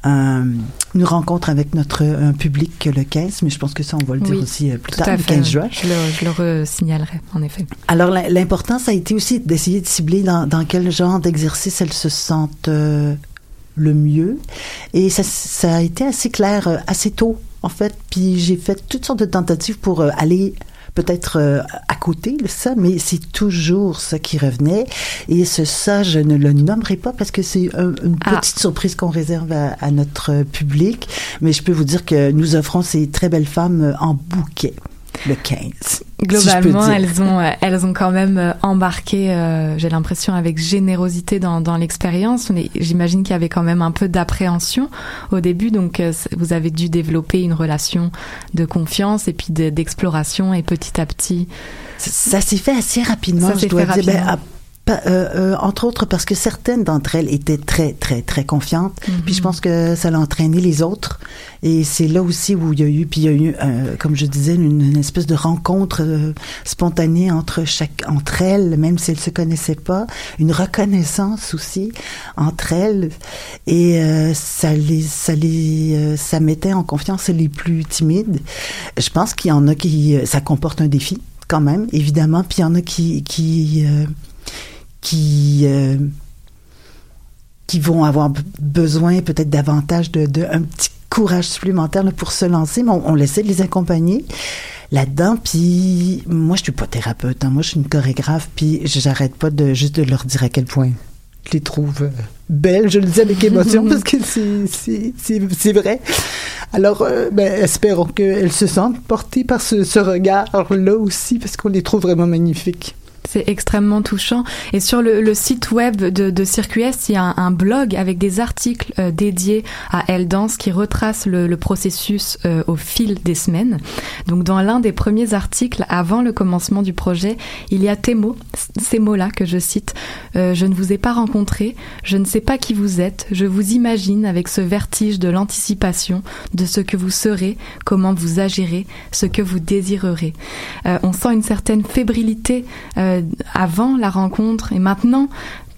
un- une rencontre avec notre un public le 15, mais je pense que ça on va le dire aussi euh, plus tard, le fait. 15 juin. Je le, je le re-signalerai, en effet. Alors, l'important, ça a été aussi d'essayer de cibler dans, dans quel genre d'exercice elles se sentent euh, le mieux. Et ça, ça a été assez clair assez tôt, en fait. Puis j'ai fait toutes sortes de tentatives pour aller peut-être euh, à côté de ça, mais c'est toujours ça qui revenait. Et ce ça, je ne le nommerai pas parce que c'est un- une Ah. petite surprise qu'on réserve à, à notre public. Mais je peux vous dire que nous offrons ces très belles femmes en bouquet le 15. si je peux Globalement, elles ont, euh, elles ont quand même euh, embarqué, euh, j'ai l'impression, avec générosité dans, dans l'expérience. J'imagine qu'il y avait quand même un peu d'appréhension au début, donc euh, vous avez dû développer une relation de confiance et puis de- d'exploration et petit à petit. Ça s'est fait assez rapidement, Ça je dois fait dire. Ben, rapidement. Euh, euh, entre autres parce que certaines d'entre elles étaient très, très, très confiantes. Puis je pense que ça l'a entraîné les autres. Et c'est là aussi où il y a eu, puis il y a eu, euh, comme je disais, une, une espèce de rencontre euh, spontanée entre chaque, entre elles, même si elles se connaissaient pas, une reconnaissance aussi entre elles. Et euh, ça les, ça les, euh, ça mettait en confiance les plus timides. Je pense qu'il y en a qui, ça comporte un défi quand même, évidemment. Puis il y en a qui, qui, euh, qui, euh, qui vont avoir besoin peut-être davantage de, de un petit courage supplémentaire là, pour se lancer, mais on, on essaie de les accompagner là-dedans. Puis moi, je suis pas thérapeute, hein. moi je suis une chorégraphe, puis j'arrête pas de juste de leur dire à quel point je les trouve euh, belles. Je le dis avec émotion parce que c'est vrai. Alors, euh, ben, espérons qu'elles se sentent portées par ce, ce regard-là aussi, parce qu'on les trouve vraiment magnifiques. C'est extrêmement touchant. Et sur le, site web de, de Circuit Est, il y a un, blog avec des articles euh, dédiés à Elle Danse qui retracent le, processus euh, au fil des semaines. Donc, dans l'un des premiers articles, avant le commencement du projet, il y a tes mots, ces mots-là que je cite. Euh, je ne vous ai pas rencontré, je ne sais pas qui vous êtes, je vous imagine avec ce vertige de l'anticipation de ce que vous serez, comment vous agirez, ce que vous désirerez. On sent une certaine fébrilité avant la rencontre et maintenant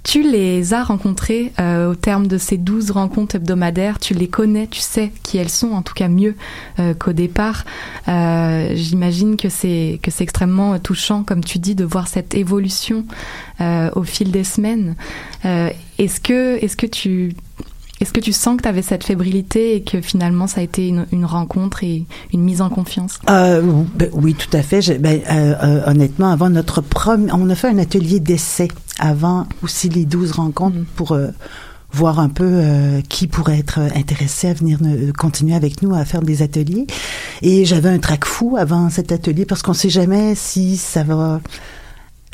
tu les as rencontrés euh, au terme de ces 12 rencontres hebdomadaires, tu les connais, tu sais qui elles sont, en tout cas mieux euh, qu'au départ. Euh, J'imagine que c'est que extrêmement touchant, comme tu dis, de voir cette évolution euh, au fil des semaines. Euh, est-ce que tu est-ce que tu sens que tu avais cette fébrilité et que finalement ça a été une, une rencontre et une mise en confiance? Euh, ben, oui, tout à fait. Je- ben, euh, euh, honnêtement, avant notre premier, on a fait un atelier d'essai avant aussi les 12 rencontres pour euh, voir un peu euh, qui pourrait être intéressé à venir ne- continuer avec nous à faire des ateliers. Et j'avais un trac fou avant cet atelier parce qu'on sait jamais si ça va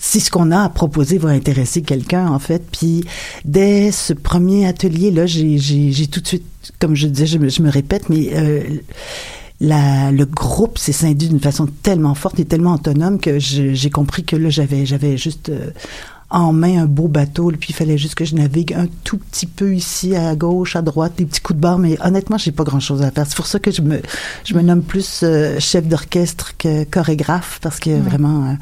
si ce qu'on a à proposer va intéresser quelqu'un, en fait. Puis, dès ce premier atelier-là, j'ai, tout de suite, comme je disais, je me, je me répète, mais euh, la, le groupe s'est scindé d'une façon tellement forte et tellement autonome que j'ai compris que là, j'avais, j'avais juste euh, en main un beau bateau, puis il fallait juste que je navigue un tout petit peu ici, à gauche, à droite, des petits coups de barre, mais honnêtement, j'ai pas grand-chose à faire. C'est pour ça que je me, je me nomme plus euh, chef d'orchestre que chorégraphe, parce que vraiment, euh,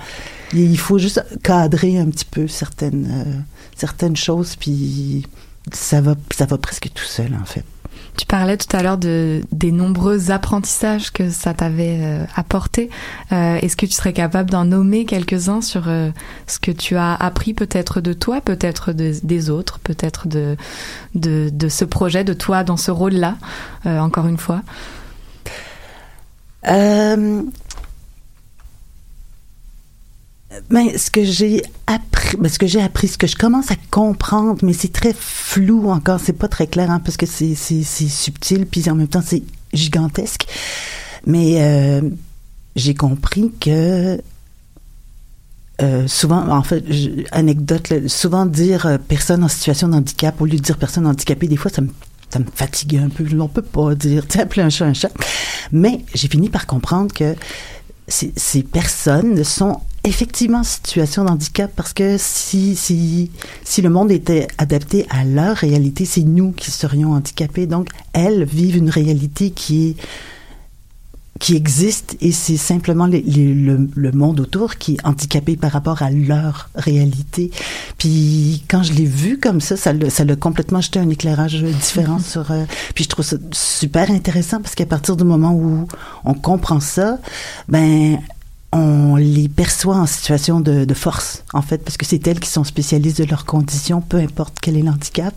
il faut juste cadrer un petit peu certaines, euh, certaines choses, puis ça va, ça va presque tout seul, en fait. Tu parlais tout à l'heure de, des nombreux apprentissages que ça t'avait euh, apporté. Euh, Est-ce que tu serais capable d'en nommer quelques-uns sur euh, ce que tu as appris peut-être de toi, peut-être de- des autres, peut-être de, de, de ce projet, de toi dans ce rôle-là, encore une fois? Ben, ce que j'ai appris, ben, ce que j'ai appris, ce que je commence à comprendre, mais c'est très flou encore, c'est pas très clair, hein, parce que c'est, c'est, subtil, puis en même temps c'est gigantesque. Mais euh, j'ai compris que euh, souvent, en fait, anecdote, souvent dire euh, personne en situation de handicap au lieu de dire personne handicapée, des fois ça me ça me fatigue un peu. On peut pas dire, tu appeler un chat un chat. Mais j'ai fini par comprendre que ces personnes sont effectivement en situation de handicap parce que si, si, si le monde était adapté à leur réalité, c'est nous qui serions handicapés. Donc, elles vivent une réalité qui est qui existe et c'est simplement les- les- le, le monde autour qui est handicapé par rapport à leur réalité. Puis quand je l'ai vu comme ça, ça l'a ça complètement jeté un éclairage différent sur... euh, puis je trouve ça super intéressant parce qu'à partir du moment où on comprend ça, ben on les perçoit en situation de, de force, en fait, parce que c'est elles qui sont spécialistes de leurs conditions, peu importe quel est l'handicap.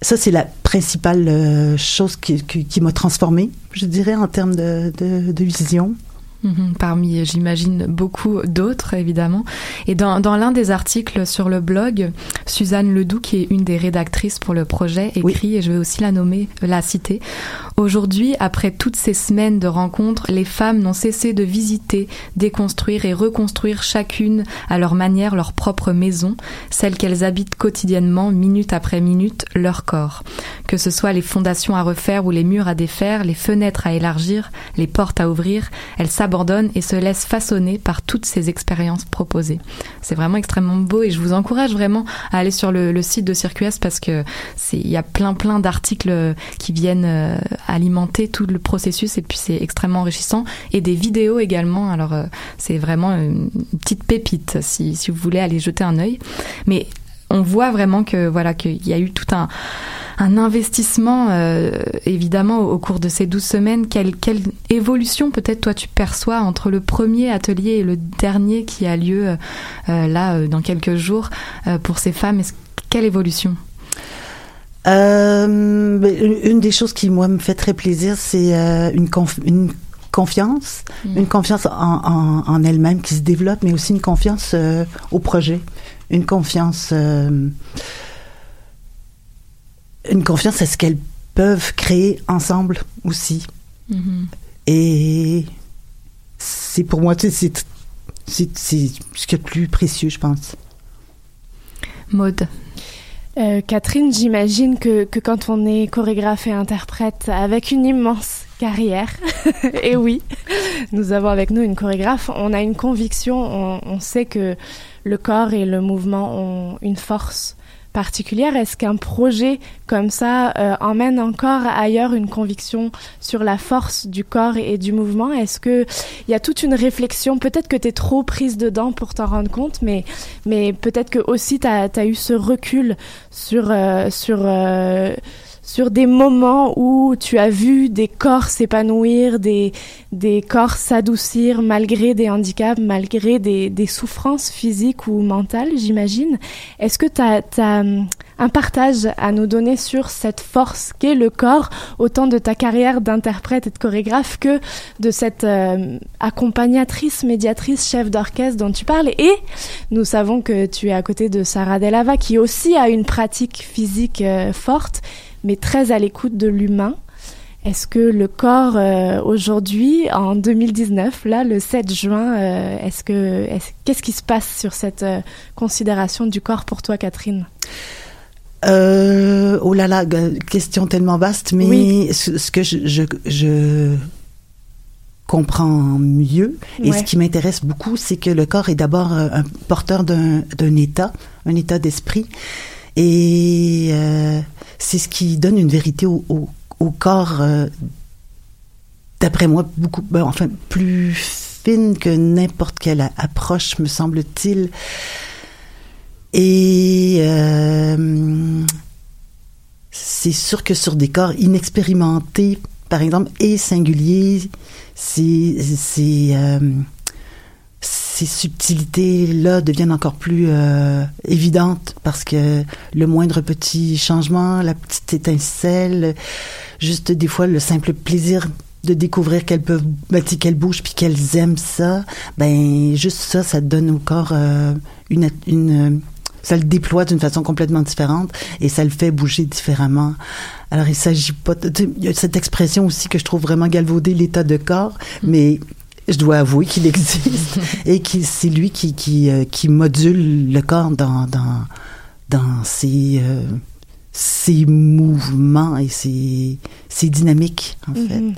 Ça, c'est la principale euh, chose qui, qui, qui m'a transformée, je dirais, en termes de, de, de vision. Mhm, Parmi, j'imagine, beaucoup d'autres, évidemment. Et dans, dans l'un des articles sur le blog, Suzanne Ledoux, qui est une des rédactrices pour le projet, écrit, et je vais aussi la nommer, la citer, Aujourd'hui, après toutes ces semaines de rencontres, les femmes n'ont cessé de visiter, déconstruire et reconstruire chacune à leur manière leur propre maison, celle qu'elles habitent quotidiennement, minute après minute, leur corps. Que ce soit les fondations à refaire ou les murs à défaire, les fenêtres à élargir, les portes à ouvrir, elles et se laissent façonner par toutes ces expériences proposées. C'est vraiment extrêmement beau et je vous encourage vraiment à aller sur le, site de CircuS parce que il y a plein plein d'articles qui viennent euh, alimenter tout le processus et puis c'est extrêmement enrichissant et des vidéos également. Alors euh, c'est vraiment une petite pépite si, si vous voulez aller jeter un œil. Mais on voit vraiment que voilà qu'il y a eu tout un un investissement euh, évidemment au, au cours de ces 12 semaines. Quelle, quelle évolution peut-être toi tu perçois entre le premier atelier et le dernier qui a lieu euh, là euh, dans quelques jours pour ces femmes? Est-ce- Quelle évolution? Ben, une des choses qui, moi, me fait très plaisir, c'est une, conf- une confiance, Mm. une confiance en, en, en elle-même qui se développe, mais aussi une confiance euh, au projet, une confiance, euh, une confiance à ce qu'elles peuvent créer ensemble aussi. Mhm. Et c'est pour moi, tu sais, c'est c'est c'est ce qui est le plus précieux, je pense. Maude. Euh, Catherine, j'imagine que, que quand on est chorégraphe et interprète avec une immense carrière, et oui, nous avons avec nous une chorégraphe, on a une conviction, on, on sait que le corps et le mouvement ont une force particulière? Est-ce qu'un projet comme ça euh, emmène encore ailleurs une conviction sur la force du corps et du mouvement? Est-ce que il y a toute une réflexion? Peut-être que tu es trop prise dedans pour t'en rendre compte, mais, mais peut-être que aussi tu as, eu ce recul sur, euh, sur, euh, sur des moments où tu as vu des corps s'épanouir, des, des corps s'adoucir malgré des handicaps, malgré des, des souffrances physiques ou mentales, j'imagine. Est-ce que tu as, un partage à nous donner sur cette force qu'est le corps, autant de ta carrière d'interprète et de chorégraphe que de cette euh, accompagnatrice, médiatrice, chef d'orchestre dont tu parles? Et nous savons que tu es à côté de Sarah Delava, qui aussi a une pratique physique euh, forte, mais très à l'écoute de l'humain. Est-ce que le corps euh, aujourd'hui, en 2019, là, le 7 juin, euh, est-ce que est qu'est-ce qui se passe sur cette euh, considération du corps pour toi, Catherine? Oh là là, question tellement vaste, mais Oui. ce, ce que je, je, je comprend mieux. Et Ouais. ce qui m'intéresse beaucoup, c'est que le corps est d'abord un porteur d'un état, un état d'esprit. Et euh, c'est ce qui donne une vérité au, au, au corps, euh, d'après moi, beaucoup, ben, enfin, plus fine que n'importe quelle approche, me semble-t-il. Et euh, c'est sûr que sur des corps inexpérimentés, par exemple, et singuliers, c'est c'est euh, ces subtilités-là deviennent encore plus euh, évidentes parce que le moindre petit changement, la petite étincelle, juste des fois le simple plaisir de découvrir qu'elles peuvent, ben, qu'elles bougent puis qu'elles aiment ça, ben juste ça, ça donne au corps euh, une, une ça le déploie d'une façon complètement différente et ça le fait bouger différemment. Alors il s'agit pas, de- tu sais, il y a cette expression aussi que je trouve vraiment galvaudée, l'état de corps, mais je dois avouer qu'il existe et que c'est lui qui qui, euh, qui module le corps dans dans dans ses euh, ses mouvements et ses ses dynamiques en fait. Mhm.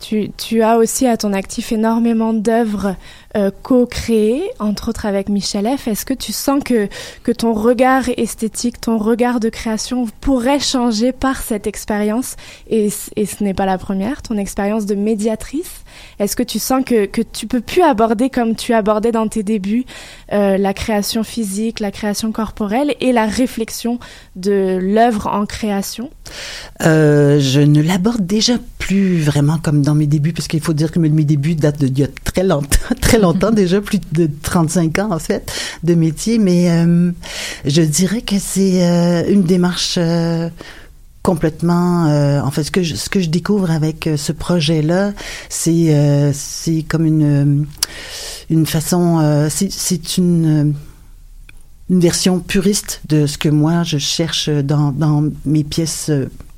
Tu, tu as aussi à ton actif énormément d'œuvres euh, co-créées, entre autres avec Michel F. Est-ce que tu sens que, que ton regard esthétique, ton regard de création pourrait changer par cette expérience? Et, et ce n'est pas la première, ton expérience de médiatrice. Est-ce que tu sens que, que tu peux plus aborder comme tu abordais dans tes débuts euh, la création physique, la création corporelle et la réflexion de l'œuvre en création? Euh, je ne l'aborde déjà plus vraiment comme dans mes débuts, parce qu'il faut dire que mes débuts datent d'il y a très longtemps, très longtemps déjà, plus de 35 ans en fait, de métier, mais euh, je dirais que c'est euh, une démarche euh, complètement en fait ce que je, ce que je découvre avec ce projet là c'est comme une une façon c'est une une version puriste de ce que moi je cherche dans, dans mes pièces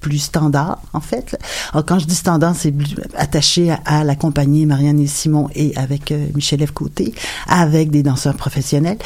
plus standards, en fait. Alors, quand je dis standard, c'est attaché à, à la compagnie Marianne et Simon et avec euh, Michel F. Côté, avec des danseurs professionnels.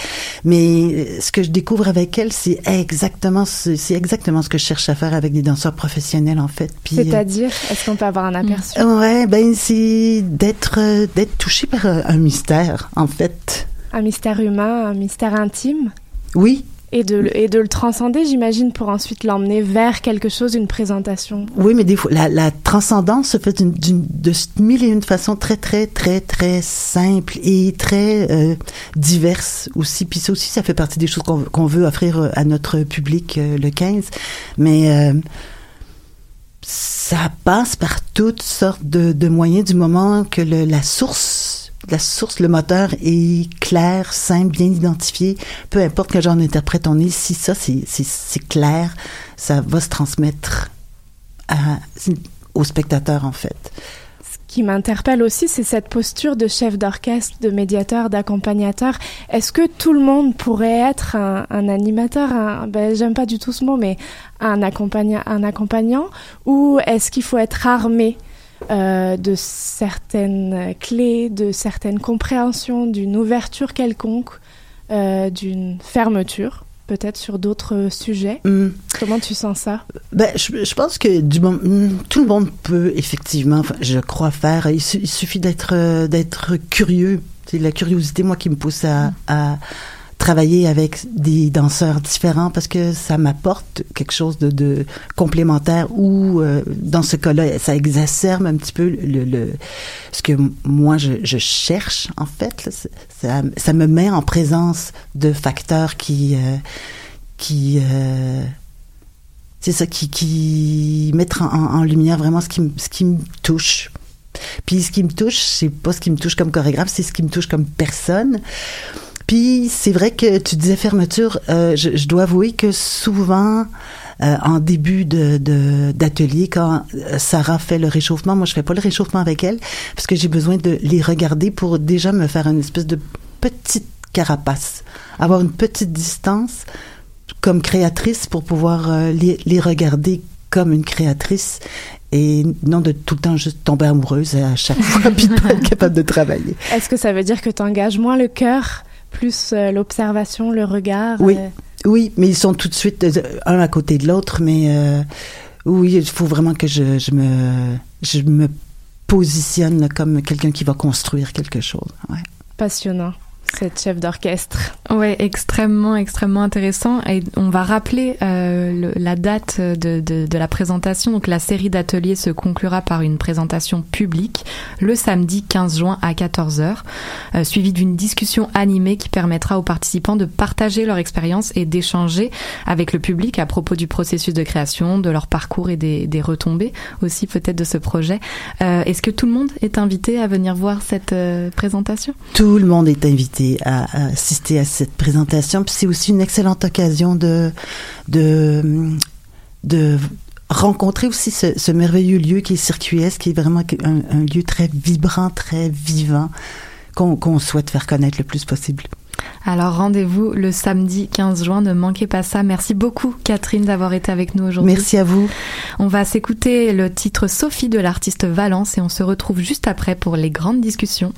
Mais euh, ce que je découvre avec elle, c'est exactement, ce- exactement ce que je cherche à faire avec des danseurs professionnels, en fait. Euh, C'est-à-dire, est-ce qu'on peut avoir un aperçu? Ouais, ben c'est d'être d'être touché par un mystère, en fait. Un mystère humain, un mystère intime? Oui, Et de, le- et de le transcender, j'imagine, pour ensuite l'emmener vers quelque chose, une présentation. Oui, mais des fois, la, la transcendance se fait d'une, d'une- de mille et une façons très, très, très, très simples et très euh, diverses aussi. Puis ça aussi, ça fait partie des choses qu'on, qu'on veut offrir euh, à notre public euh, le 15. Mais euh, ça passe par toutes sortes de, de moyens du moment que la source, la source, le moteur est clair, simple, bien identifié. Peu importe quel genre d'interprète on est, si ça c'est, clair, ça va se transmettre au spectateur en fait. Ce qui m'interpelle aussi, c'est cette posture de chef d'orchestre, de médiateur, d'accompagnateur. Est-ce que tout le monde pourrait être un, animateur un, ben, J'aime pas du tout ce mot, mais un, un accompagnant? Ou est-ce qu'il faut être armé euh, de certaines clés, de certaines compréhensions, d'une ouverture quelconque, euh, d'une fermeture peut-être sur d'autres sujets Hmm. Comment tu sens ça? Ben, je, je pense que du hmm, tout le monde peut effectivement, je crois faire. Il, su- il suffit d'être euh, d'être curieux. C'est la curiosité moi qui me pousse à, à travailler avec des danseurs différents parce que ça m'apporte quelque chose de, de complémentaire ou euh, dans ce cas-là ça exacerbe un petit peu le, le ce que moi je, je cherche en fait ça, ça me met en présence de facteurs qui euh, qui euh, c'est ça qui, qui mettre en, en lumière vraiment ce qui, ce qui me touche. Puis ce qui me touche, c'est pas ce qui me touche comme chorégraphe, c'est ce qui me touche comme personne. Puis c'est vrai que tu disais fermeture, euh, je, je dois avouer que souvent euh, en début de d'atelier, quand euh, Sarah fait le réchauffement, moi je fais pas le réchauffement avec elle parce que j'ai besoin de les regarder pour déjà me faire une espèce de petite carapace, avoir une petite distance comme créatrice pour pouvoir euh, les, les regarder comme une créatrice et non de tout le temps juste tomber amoureuse à chaque fois puis pas capable de travailler. Est-ce que ça veut dire que tu engages moins le cœur, plus euh, l'observation, le regard Oui. euh, Oui, mais ils sont tout de suite euh, un à côté de l'autre, mais oui, il faut vraiment que je, je me je me positionne comme quelqu'un qui va construire quelque chose. Ouais. Passionnant cette chef d'orchestre. Ouais, extrêmement, extrêmement intéressant. Et on va rappeler euh, le, la date de, de, de, la présentation. Donc la série d'ateliers se conclura par une présentation publique le samedi 15 juin à 14h, euh, suivie d'une discussion animée qui permettra aux participants de partager leur expérience et d'échanger avec le public à propos du processus de création, de leur parcours et des, des retombées aussi peut-être de ce projet. Euh, Est-ce que tout le monde est invité à venir voir cette euh, présentation? Tout le monde est invité à, à assister à cette présentation. Puis c'est aussi une excellente occasion de, de, de rencontrer aussi ce, ce merveilleux lieu qui est Circuit S, qui est vraiment un, un lieu très vibrant, très vivant, qu'on qu'on souhaite faire connaître le plus possible. Alors rendez-vous le samedi 15 juin, ne manquez pas ça. Merci beaucoup Catherine d'avoir été avec nous aujourd'hui. Merci à vous. On va s'écouter le titre Sophie de l'artiste Valence et on se retrouve juste après pour les grandes discussions.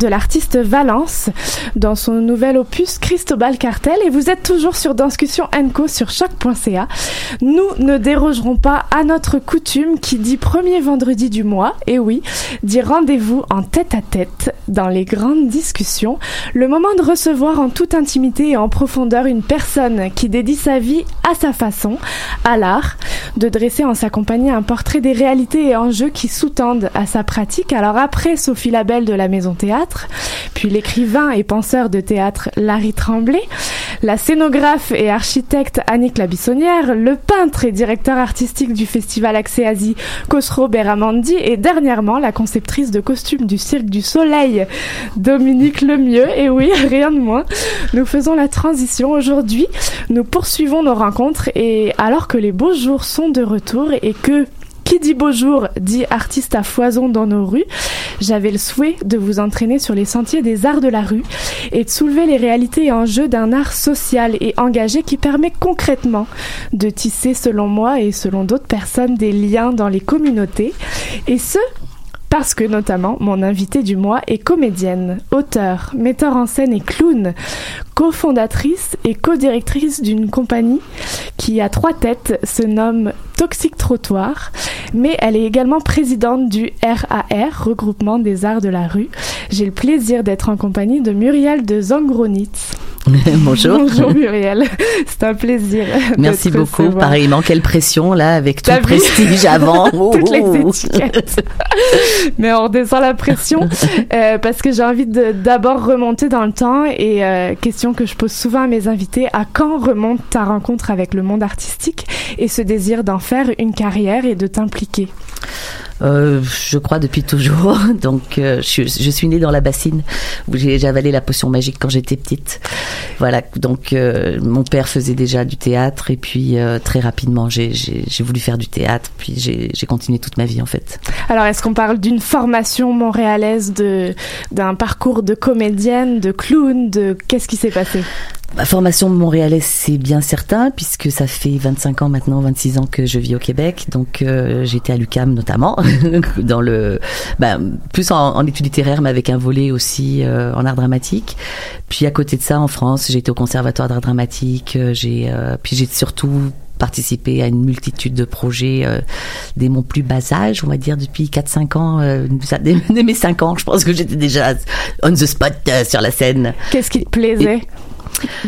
De l'artiste Valence dans son nouvel opus Cristobal Cartel et vous êtes toujours sur Discussion Co sur choc.ca. Nous ne dérogerons pas à notre coutume qui dit premier vendredi du mois, et oui, dit rendez-vous en tête à tête dans les grandes discussions, le moment de recevoir en toute intimité et en profondeur une personne qui dédie sa vie à sa façon, à l'art, de dresser en sa compagnie un portrait des réalités et enjeux qui sous-tendent à sa pratique. Alors après Sophie Labelle de la Maison Théâtre, puis l'écrivain et penseur de théâtre Larry Tremblay, la scénographe et architecte Annick Labissonnière, le peintre et directeur artistique du festival Accès Asie Khosrow Beramandi et dernièrement la conceptrice de costumes du Cirque du Soleil Dominique Lemieux. Et oui, rien de moins. Nous faisons la transition aujourd'hui. Nous poursuivons nos rencontres et alors que les beaux jours sont de retour et que qui dit beau jour dit artiste à foison dans nos rues. J'avais le souhait de vous entraîner sur les sentiers des arts de la rue et de soulever les réalités et enjeux d'un art social et engagé qui permet concrètement de tisser, selon moi et selon d'autres personnes, des liens dans les communautés. Et ce, parce que notamment mon invitée du mois est comédienne, auteure, metteur en scène et clown, cofondatrice et co-directrice d'une compagnie qui a trois têtes, se nomme Toxic Trottoir, mais elle est également présidente du RAR, Regroupement des Arts de la Rue. J'ai le plaisir d'être en compagnie de Muriel de Zangronitz. Bonjour. Bonjour Muriel, c'est un plaisir. Merci beaucoup. recevoir. Pareillement, quelle pression là, avec tout le prestige avant. Toutes les étiquettes. Mais on redescend la pression euh, parce que j'ai envie de d'abord remonter dans le temps et euh, question que je pose souvent à mes invités à quand remonte ta rencontre avec le monde artistique et ce désir d'en faire une carrière et de t'impliquer? Euh, je crois depuis toujours. Donc, euh, je, suis née dans la bassine où j'ai avalé la potion magique quand j'étais petite. Voilà. Donc, euh, mon père faisait déjà du théâtre et puis très rapidement, j'ai- voulu faire du théâtre. Puis j'ai continué toute ma vie en fait. Alors est-ce qu'on parle d'une formation montréalaise d'un parcours de comédienne, de clown, de qu'est-ce qui s'est passé? Ma formation montréalaise, c'est bien certain, puisque ça fait 25 ans maintenant, 26 ans que je vis au Québec. Donc, euh, j'étais à l'UCAM notamment, dans le, ben, plus en, en études littéraires, mais avec un volet aussi euh, en art dramatique. Puis à côté de ça, en France, j'ai été au Conservatoire d'art dramatique. euh, J'ai, euh, puis j'ai surtout participé à une multitude de projets euh, dès mon plus bas âge, on va dire depuis 4-5 ans, euh, dès, dès mes 5 ans, je pense que j'étais déjà on the spot euh, sur la scène. Qu'est-ce qui te plaisait?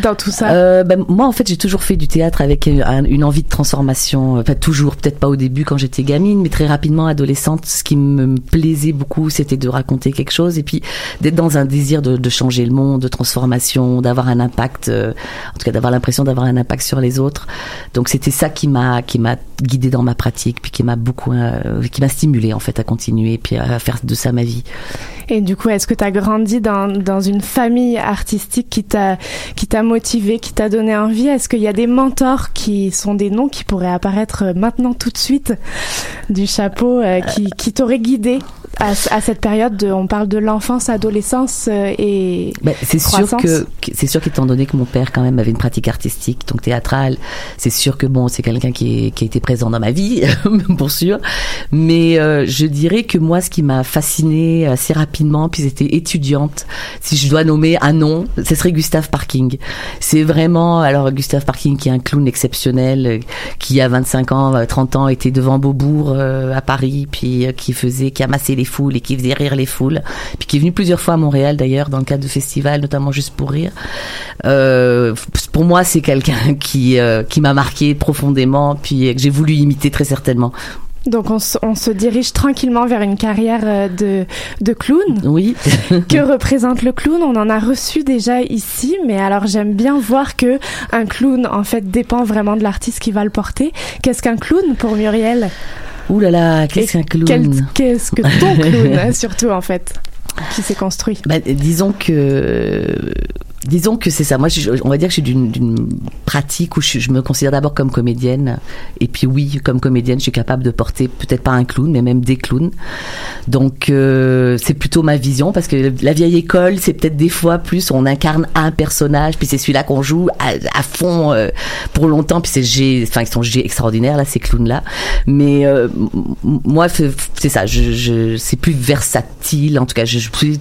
Dans tout ça Euh, ben, moi, en fait, j'ai toujours fait du théâtre avec euh, un- une envie de transformation. Enfin, toujours, peut-être pas au début quand j'étais gamine, mais très rapidement adolescente. Ce qui me plaisait beaucoup, c'était de raconter quelque chose et puis d'être dans un désir de, de changer le monde, de transformation, d'avoir un impact, euh, en tout cas d'avoir l'impression d'avoir un impact sur les autres. Donc, c'était ça qui m'a qui m'a guidé dans ma pratique, puis qui m'a beaucoup, euh, qui m'a stimulé en fait à continuer, puis à faire de ça ma vie. Et du coup, est-ce que tu as grandi dans, dans une famille artistique qui t'a qui t'a motivé, qui t'a donné envie? Est-ce qu'il y a des mentors qui sont des noms qui pourraient apparaître maintenant tout de suite du chapeau, euh, qui, qui t'auraient guidé à, à cette période de, on parle de l'enfance, adolescence euh, et Ben, c'est sûr que c'est sûr qu'étant donné que mon père quand même avait une pratique artistique donc théâtrale c'est sûr que bon c'est quelqu'un qui, est- qui a été présent dans ma vie pour sûr. Mais euh, je dirais que moi ce qui m'a fasciné assez rapidement puis j'étais étudiante si je dois nommer un nom ce serait Gustave Parking c'est vraiment alors Gustave Parking qui est un clown exceptionnel euh, qui à 25 ans euh, 30 ans était devant Beaubourg euh, à Paris puis euh, qui faisait qui amassait les foules et qui faisait rire les foules puis qui est venu plusieurs fois à Montréal d'ailleurs dans le cadre de festivals notamment juste pour rire. Euh, pour moi c'est quelqu'un qui euh, qui m'a marqué profondément puis euh, que j'ai voulu imiter très certainement donc on, se- on se dirige tranquillement vers une carrière euh, de, de clown. Oui. que représente le clown? On en a reçu déjà ici, mais alors j'aime bien voir que un clown en fait dépend vraiment de l'artiste qui va le porter. Qu'est-ce qu'un clown pour Muriel? Ouh là là, qu'est-ce qu'un clown? Qu'est-ce que ton clown hein, surtout en fait qui s'est construit? Bah, disons que disons que c'est ça. Moi, je- on va dire que je suis d'une pratique où je, je me considère d'abord comme comédienne. Et puis oui, comme comédienne, je suis capable de porter peut-être pas un clown, mais même des clowns. Donc euh, c'est plutôt ma vision parce que la vieille école, c'est peut-être des fois plus on incarne un personnage, puis c'est celui-là qu'on joue à, à fond euh, pour longtemps. Puis c'est G, enfin ils sont G extraordinaires là, ces clowns là. Mais euh, moi, c'est ça. Je, je c'est plus versatile. En tout cas, je, je suis.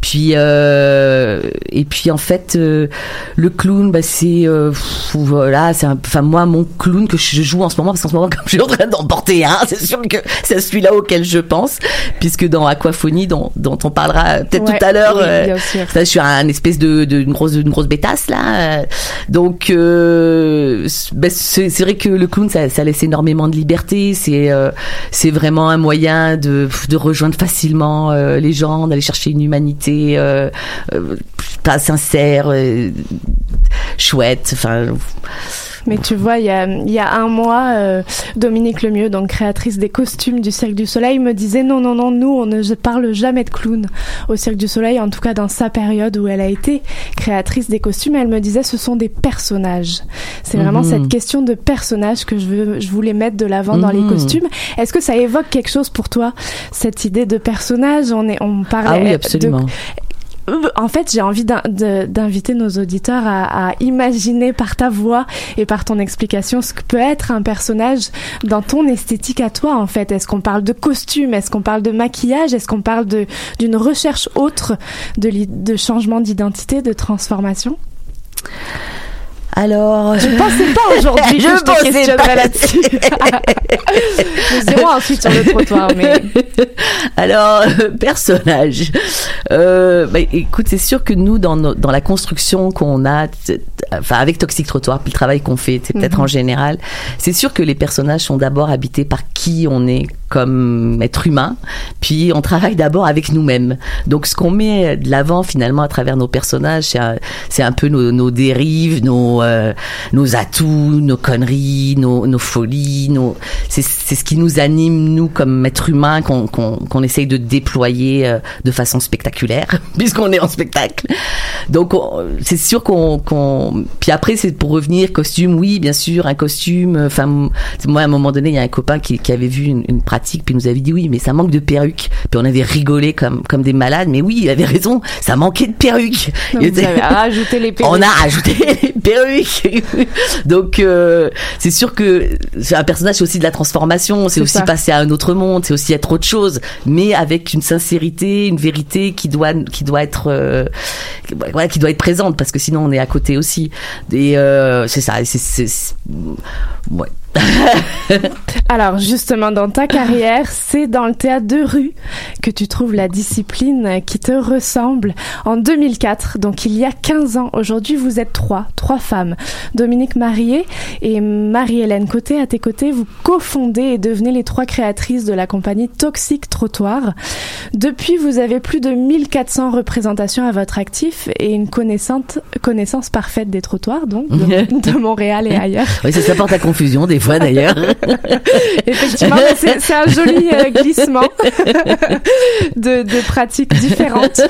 Puis euh, et puis en fait, euh, le clown, bah c'est euh, voilà, c'est enfin moi mon clown que je joue en ce moment parce qu'en ce moment comme je suis en train d'en porter un, c'est sûr que c'est celui-là auquel je pense, puisque dans Aquaphonie dont, dont on parlera peut-être Ouais, tout à l'heure, oui, euh, je suis un espèce de, de une grosse une grosse bétasse là, euh, donc euh, c'est- vrai que le clown ça, ça laisse énormément de liberté, c'est euh, c'est vraiment un moyen de de rejoindre facilement euh, les gens, d'aller chercher une humanité euh, euh, pas sincère, euh, chouette, enfin Mais tu vois, il y a, il y a un mois, euh, Dominique Lemieux, donc créatrice des costumes du Cirque du Soleil, me disait non, non, non, nous, on ne parle jamais de clown au Cirque du Soleil, en tout cas dans sa période où elle a été créatrice des costumes. Elle me disait ce sont des personnages. C'est vraiment Mhm. cette question de personnages que je, veux, je voulais mettre de l'avant dans les Mhm. costumes. Est-ce que ça évoque quelque chose pour toi, cette idée de personnage? On, est, on parlait ah oui de absolument. euh, En fait, j'ai envie d'inviter nos auditeurs à, imaginer par ta voix et par ton explication ce que peut être un personnage dans ton esthétique à toi. En fait, est-ce qu'on parle de costume, est-ce qu'on parle de maquillage, est-ce qu'on parle d'une recherche autre de changement d'identité, de transformation? Alors, Je pensais pas aujourd'hui que Je je, te questionnerais là-dessus. Le zéro ensuite sur le trottoir, mais Alors, euh, personnage. Euh, bah, écoute, c'est sûr que nous, dans, nos- dans la construction qu'on a, enfin avec Toxic Trottoir, puis le travail qu'on fait, c'est peut-être Mhm. en général, c'est sûr que les personnages sont d'abord habités par qui on est comme être humain, puis on travaille d'abord avec nous-mêmes. Donc, ce qu'on met de l'avant finalement à travers nos personnages, c'est un, peu nos, nos dérives, nos, euh, nos atouts, nos conneries, nos, nos folies, nos, c'est, c'est ce qui nous anime nous comme être humain qu'on, qu'on, qu'on essaye de déployer euh, de façon spectaculaire, puisqu'on est en spectacle. Donc, on- c'est sûr qu'on, puis après c'est pour revenir costume, oui, bien sûr, un costume. Enfin, m- moi à un moment donné, il y a un copain qui, qui avait vu une, une pratique, puis il nous avait dit oui, mais ça manque de perruques. Puis on avait rigolé comme comme des malades, mais oui, il avait raison, ça manquait de perruques. Donc, Il vous était- avez rajouté les perruques. on a rajouté les perruques. Donc euh, c'est sûr que c'est un personnage, c'est aussi de la transformation, c'est aussi ça. passer à un autre monde, c'est aussi être autre chose, mais avec une sincérité, une vérité qui doit qui doit être euh, voilà, qui doit être présente parce que sinon on est à côté aussi. Et euh, c'est ça, c'est c'est- c'est- ouais. Alors justement, dans ta carrière, c'est dans le théâtre de rue que tu trouves la discipline qui te ressemble. En 2004, donc il y a 15 ans, aujourd'hui vous êtes trois, trois femmes. Dominique Marié et Marie-Hélène Côté, à tes côtés, vous cofondez et devenez les trois créatrices de la compagnie Toxic Trottoir. Depuis, vous avez plus de 1400 représentations à votre actif et une connaissance, connaissance parfaite des trottoirs, donc de, de Montréal et ailleurs. Oui, ça, ça porte à confusion des fois d'ailleurs. Effectivement, c'est un joli euh, glissement de, de pratiques différentes.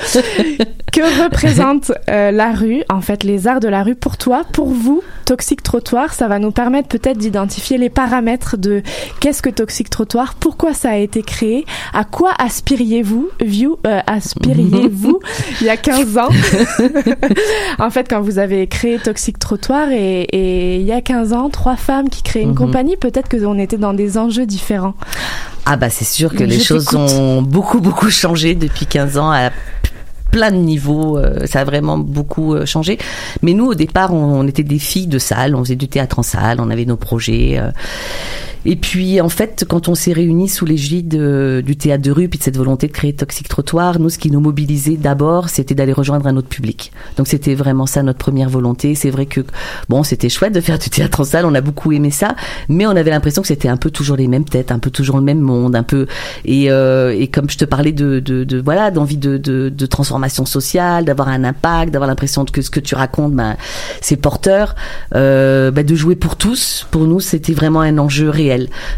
Que représente euh, la rue, en fait, les arts de la rue pour toi, pour vous, Toxic Trottoir? Ça va nous permettre peut-être d'identifier les paramètres de qu'est-ce que Toxic Trottoir, pourquoi ça a été créé, à quoi aspiriez-vous, view, euh, aspiriez-vous il y a 15 ans? En fait, quand vous avez créé Toxic Trottoir et, et il y a 15 ans, trois femmes qui créent une Mhm. Compagnie, peut-être que on était dans des enjeux différents. Ah bah c'est sûr que Je les choses ont beaucoup beaucoup changé depuis 15 ans à plein de niveaux, euh, ça a vraiment beaucoup euh, changé. Mais nous au départ on, on était des filles de salle, on faisait du théâtre en salle, on avait nos projets. Et puis, en fait, quand on s'est réunis sous l'égide euh, du théâtre de rue, puis de cette volonté de créer Toxic Trottoir, nous, ce qui nous mobilisait d'abord, c'était d'aller rejoindre un autre public. Donc, c'était vraiment ça notre première volonté. C'est vrai que, bon, c'était chouette de faire du théâtre en salle, on a beaucoup aimé ça, mais on avait l'impression que c'était un peu toujours les mêmes têtes, un peu toujours le même monde, un peu. Et, euh, et comme je te parlais de, de, de voilà, d'envie de, de, de transformation sociale, d'avoir un impact, d'avoir l'impression que ce que tu racontes, ben, c'est porteur, euh, ben, de jouer pour tous. Pour nous, c'était vraiment un enjeu réel.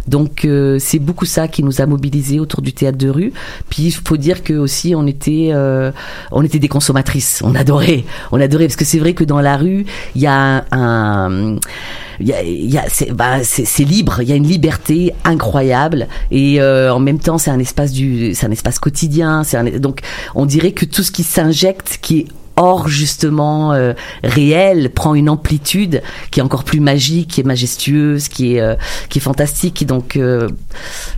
Donc euh, c'est beaucoup ça qui nous a mobilisés autour du théâtre de rue. Puis il faut dire que aussi on était euh, on était des consommatrices. On adorait, on adorait. Parce que c'est vrai que dans la rue il y a un il y a, y a c'est bah, c'est libre, il y a une liberté incroyable. Et euh, en même temps c'est un espace du c'est un espace quotidien, donc on dirait que tout ce qui s'injecte qui est hors justement euh, réel prend une amplitude qui est encore plus magique, qui est majestueuse, qui est euh, qui est fantastique. Donc euh,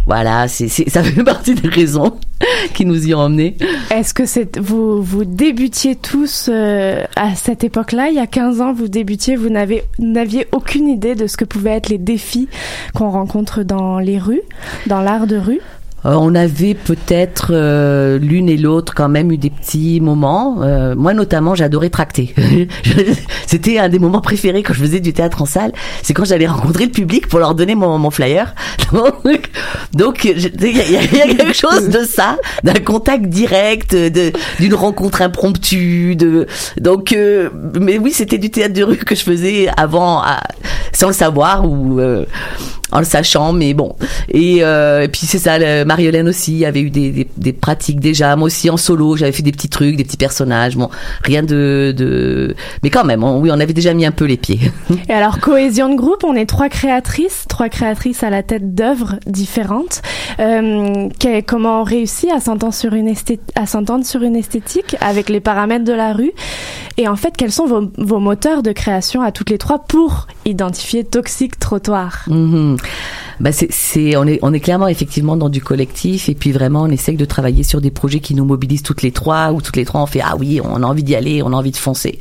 voilà, c'est ça fait partie des raisons qui nous y ont emmenés. Est-ce que c'est vous vous débutiez tous euh, à cette époque-là, il y a 15 ans, vous débutiez, vous n'aviez aucune idée de ce que pouvaient être les défis qu'on rencontre dans les rues, dans l'art de rue? Euh, on avait peut-être euh, l'une et l'autre quand même eu des petits moments. Euh, moi notamment, j'adorais tracter. C'était un des moments préférés quand je faisais du théâtre en salle. C'est quand j'allais rencontrer le public pour leur donner mon, mon flyer. Donc, il y, a- quelque chose de ça, d'un contact direct, d'une rencontre impromptue. De donc, euh, mais oui, c'était du théâtre de rue que je faisais avant, sans le savoir ou euh, en le sachant, mais bon. Et, euh, et puis c'est ça, le- Marie-Hélène aussi avait eu des, des, des pratiques déjà. Moi aussi en solo, j'avais fait des petits trucs, des petits personnages. Bon, rien de, de... mais quand même, on- oui, on avait déjà mis un peu les pieds. Et alors, cohésion de groupe, on est trois créatrices, trois créatrices à la tête d'œuvres différentes. Euh, comment on réussit à s'entendre sur une esthé- à s'entendre sur une esthétique avec les paramètres de la rue? Et en fait, quels sont vos, vos moteurs de création à toutes les trois pour identifier toxique trottoir? Mhm. Bah c'est, c'est, on est, on est clairement effectivement dans du collectif et puis vraiment on essaye de travailler sur des projets qui nous mobilisent toutes les trois ou toutes les trois on fait ah oui on a envie d'y aller, on a envie de foncer.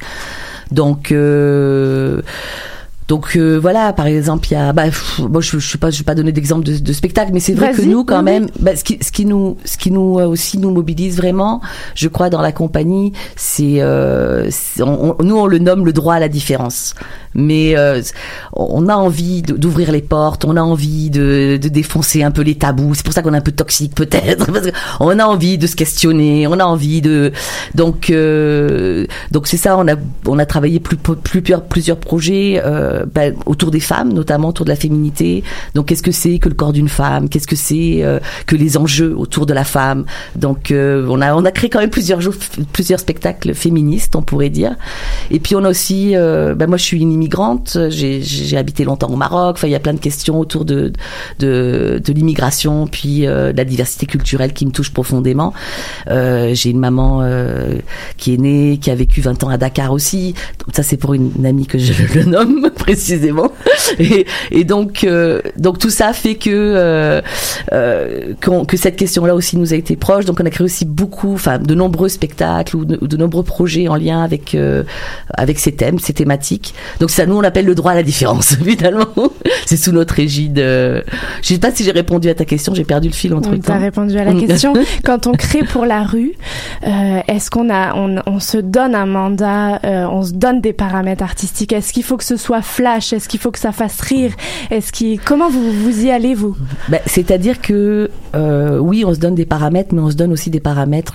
Donc euh, donc euh, voilà, par exemple, il y a, bah, pff, moi je, je sais pas, je vais pas donner d'exemple de, de spectacle, mais c'est vrai que nous quand oui, même, bah, ce qui, ce qui nous, ce qui nous euh, aussi nous mobilise vraiment, je crois dans la compagnie, c'est, euh, c'est- on- on- nous on le nomme le droit à la différence, mais euh, on a envie d'ouvrir les portes, on a envie de, défoncer un peu les tabous. C'est pour ça qu'on est un peu toxique peut-être, parce qu'on a envie de se questionner, on a envie de, donc euh, donc c'est ça, on a on a travaillé plus, plus, plusieurs projets euh, ben, autour des femmes, notamment autour de la féminité. Donc qu'est-ce que c'est que le corps d'une femme? Qu'est-ce que c'est que les enjeux autour de la femme? Donc on a on a créé quand même plusieurs plusieurs spectacles féministes, on pourrait dire. Et puis on a aussi, ben moi je suis une j'ai habité longtemps au Maroc. Enfin il y a plein de questions autour de de, de l'immigration, puis euh, de la diversité culturelle qui me touche profondément. Euh, j'ai une maman euh, qui est née, qui a vécu 20 ans à Dakar aussi. Donc ça c'est pour une, amie que je le nomme précisément. Et, et donc euh, donc tout ça fait que euh, euh, qu'on- que cette question-là aussi nous a été proche. Donc on a créé aussi beaucoup, enfin de nombreux spectacles ou de, ou de nombreux projets en lien avec avec ces thèmes, ces thématiques. Donc ça nous on l'appelle le droit à la différence finalement. C'est sous notre égide. euh, Je sais pas si j'ai répondu à ta question, j'ai perdu le fil entre temps. t'a répondu à la question. Quand on crée pour la rue, euh, est-ce qu'on a, on, on se donne un mandat, euh, on se donne des paramètres artistiques? Est-ce qu'il faut que ce soit flash? Est-ce qu'il faut que ça fasse rire? Est-ce qu'il, comment vous vous y allez vous? Ben, C'est-à-dire que euh, oui, on se donne des paramètres, mais on se donne aussi des paramètres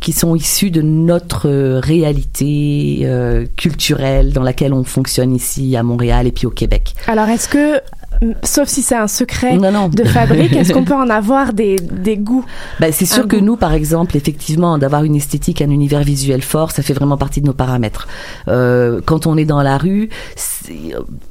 qui sont issus de notre réalité culturelle dans laquelle on fonctionne ici à Montréal et puis au Québec. Alors est-ce que Sauf si c'est un secret Non, non. de fabrique, est-ce qu'on peut en avoir des, des goûts? Ben, c'est sûr Un que goût. nous, par exemple, effectivement, d'avoir une esthétique, un univers visuel fort, ça fait vraiment partie de nos paramètres. Euh, quand on est dans la rue,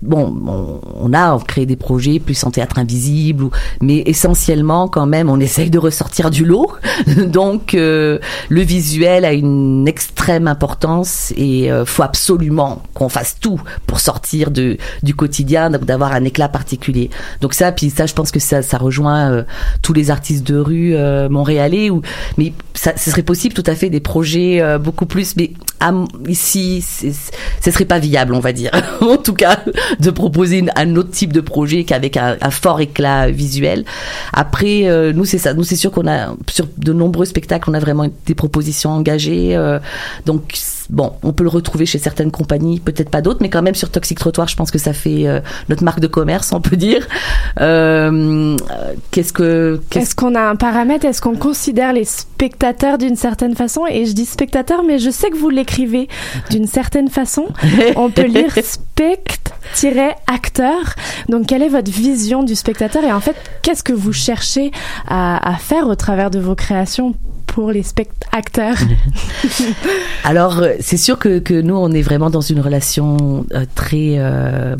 bon, on, on a créé des projets plus en théâtre invisible, ou, mais essentiellement, quand même, on essaye de ressortir du lot. Donc, euh, le visuel a une extrême importance et euh, faut absolument qu'on fasse tout pour sortir de, du quotidien, d'avoir un éclat particulier. Donc ça, puis ça, je pense que ça, ça rejoint euh, tous les artistes de rue euh, montréalais. Mais ça, ce serait possible tout à fait des projets euh, beaucoup plus. Mais ici, ce serait pas viable, on va dire. en tout cas, de proposer un autre type de projet qu'avec un, un fort éclat visuel. Après, nous c'est ça. Nous c'est sûr qu'on a sur de nombreux spectacles, on a vraiment des propositions engagées. donc bon, on peut le retrouver chez certaines compagnies, peut-être pas d'autres, mais quand même sur Toxic Trottoir, je pense que ça fait euh, notre marque de commerce, on peut dire. Euh, Qu'est-ce que qu'est-ce Est-ce qu'on a un paramètre? Est-ce qu'on considère les spectateurs d'une certaine façon? Et je dis spectateurs, mais je sais que vous l'écrivez d'une certaine façon. On peut lire spect-acteur. Donc, quelle est votre vision du spectateur? Et en fait, qu'est-ce que vous cherchez à, à faire au travers de vos créations? Pour les spectateurs Alors, euh, c'est sûr que, que nous, on est vraiment dans une relation euh, très euh,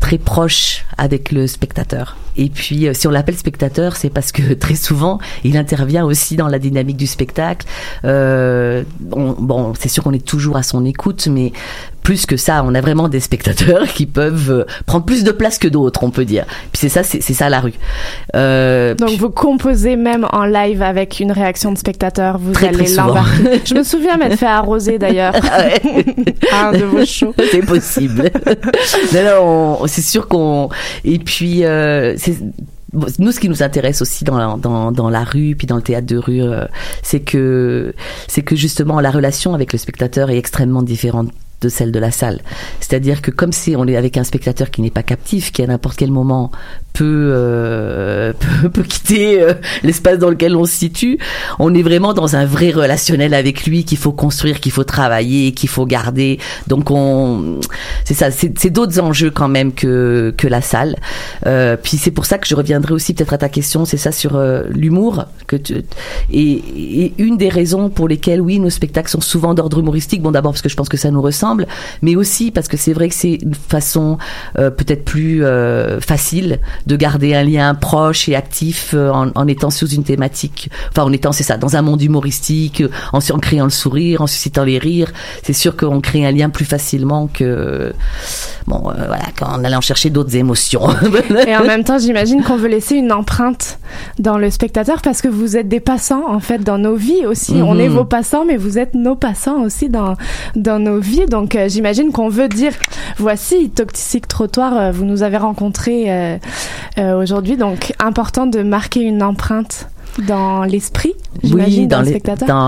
très proche avec le spectateur. Et puis, euh, si on l'appelle spectateur, c'est parce que très souvent, il intervient aussi dans la dynamique du spectacle. Euh, on- bon, c'est sûr qu'on est toujours à son écoute, mais plus que ça, on a vraiment des spectateurs qui peuvent euh, prendre plus de place que d'autres, on peut dire. Puis c'est ça, c'est ça la rue. Euh, Donc, vous composez même en live avec une réaction de spectateur. Vous Très, allez l'embarquer. Je me souviens m'être fait arroser d'ailleurs. à un de vos shows. c'est possible. non, non, on- c'est sûr qu'on. Et puis, euh, nous, ce qui nous intéresse aussi dans la, rue, puis dans le théâtre de rue, euh, c'est que c'est que justement la relation avec le spectateur est extrêmement différente celle de la salle. C'est-à-dire que comme si on est avec un spectateur qui n'est pas captif, qui à n'importe quel moment peut euh, peut, quitter euh, l'espace dans lequel on se situe, on est vraiment dans un vrai relationnel avec lui qu'il faut construire, qu'il faut travailler, qu'il faut garder. Donc on c'est ça, c'est d'autres enjeux quand même que que la salle. Euh, puis c'est pour ça que je reviendrai aussi peut-être à ta question, c'est ça sur l'humour que et une des raisons pour lesquelles oui nos spectacles sont souvent d'ordre humoristique. Bon d'abord parce que je pense que ça nous ressemble, ensemble, mais aussi parce que c'est vrai que c'est une façon euh, peut-être plus euh, facile de garder un lien proche et actif euh, en, en étant sous une thématique, enfin en étant c'est ça, dans un monde humoristique, en, en créant le sourire, en suscitant les rires. C'est sûr qu'on crée un lien plus facilement que bon euh, voilà qu'en allant chercher d'autres émotions. Et en même temps, j'imagine qu'on veut laisser une empreinte dans le spectateur parce que vous êtes des passants en fait dans nos vies aussi. On Mhm. est vos passants, mais vous êtes nos passants aussi dans dans nos vies. Donc euh, j'imagine qu'on veut dire voici Toxic Trottoir, euh, vous nous avez rencontrés euh, aujourd'hui, donc important de marquer une empreinte dans l'esprit, Oui, dans,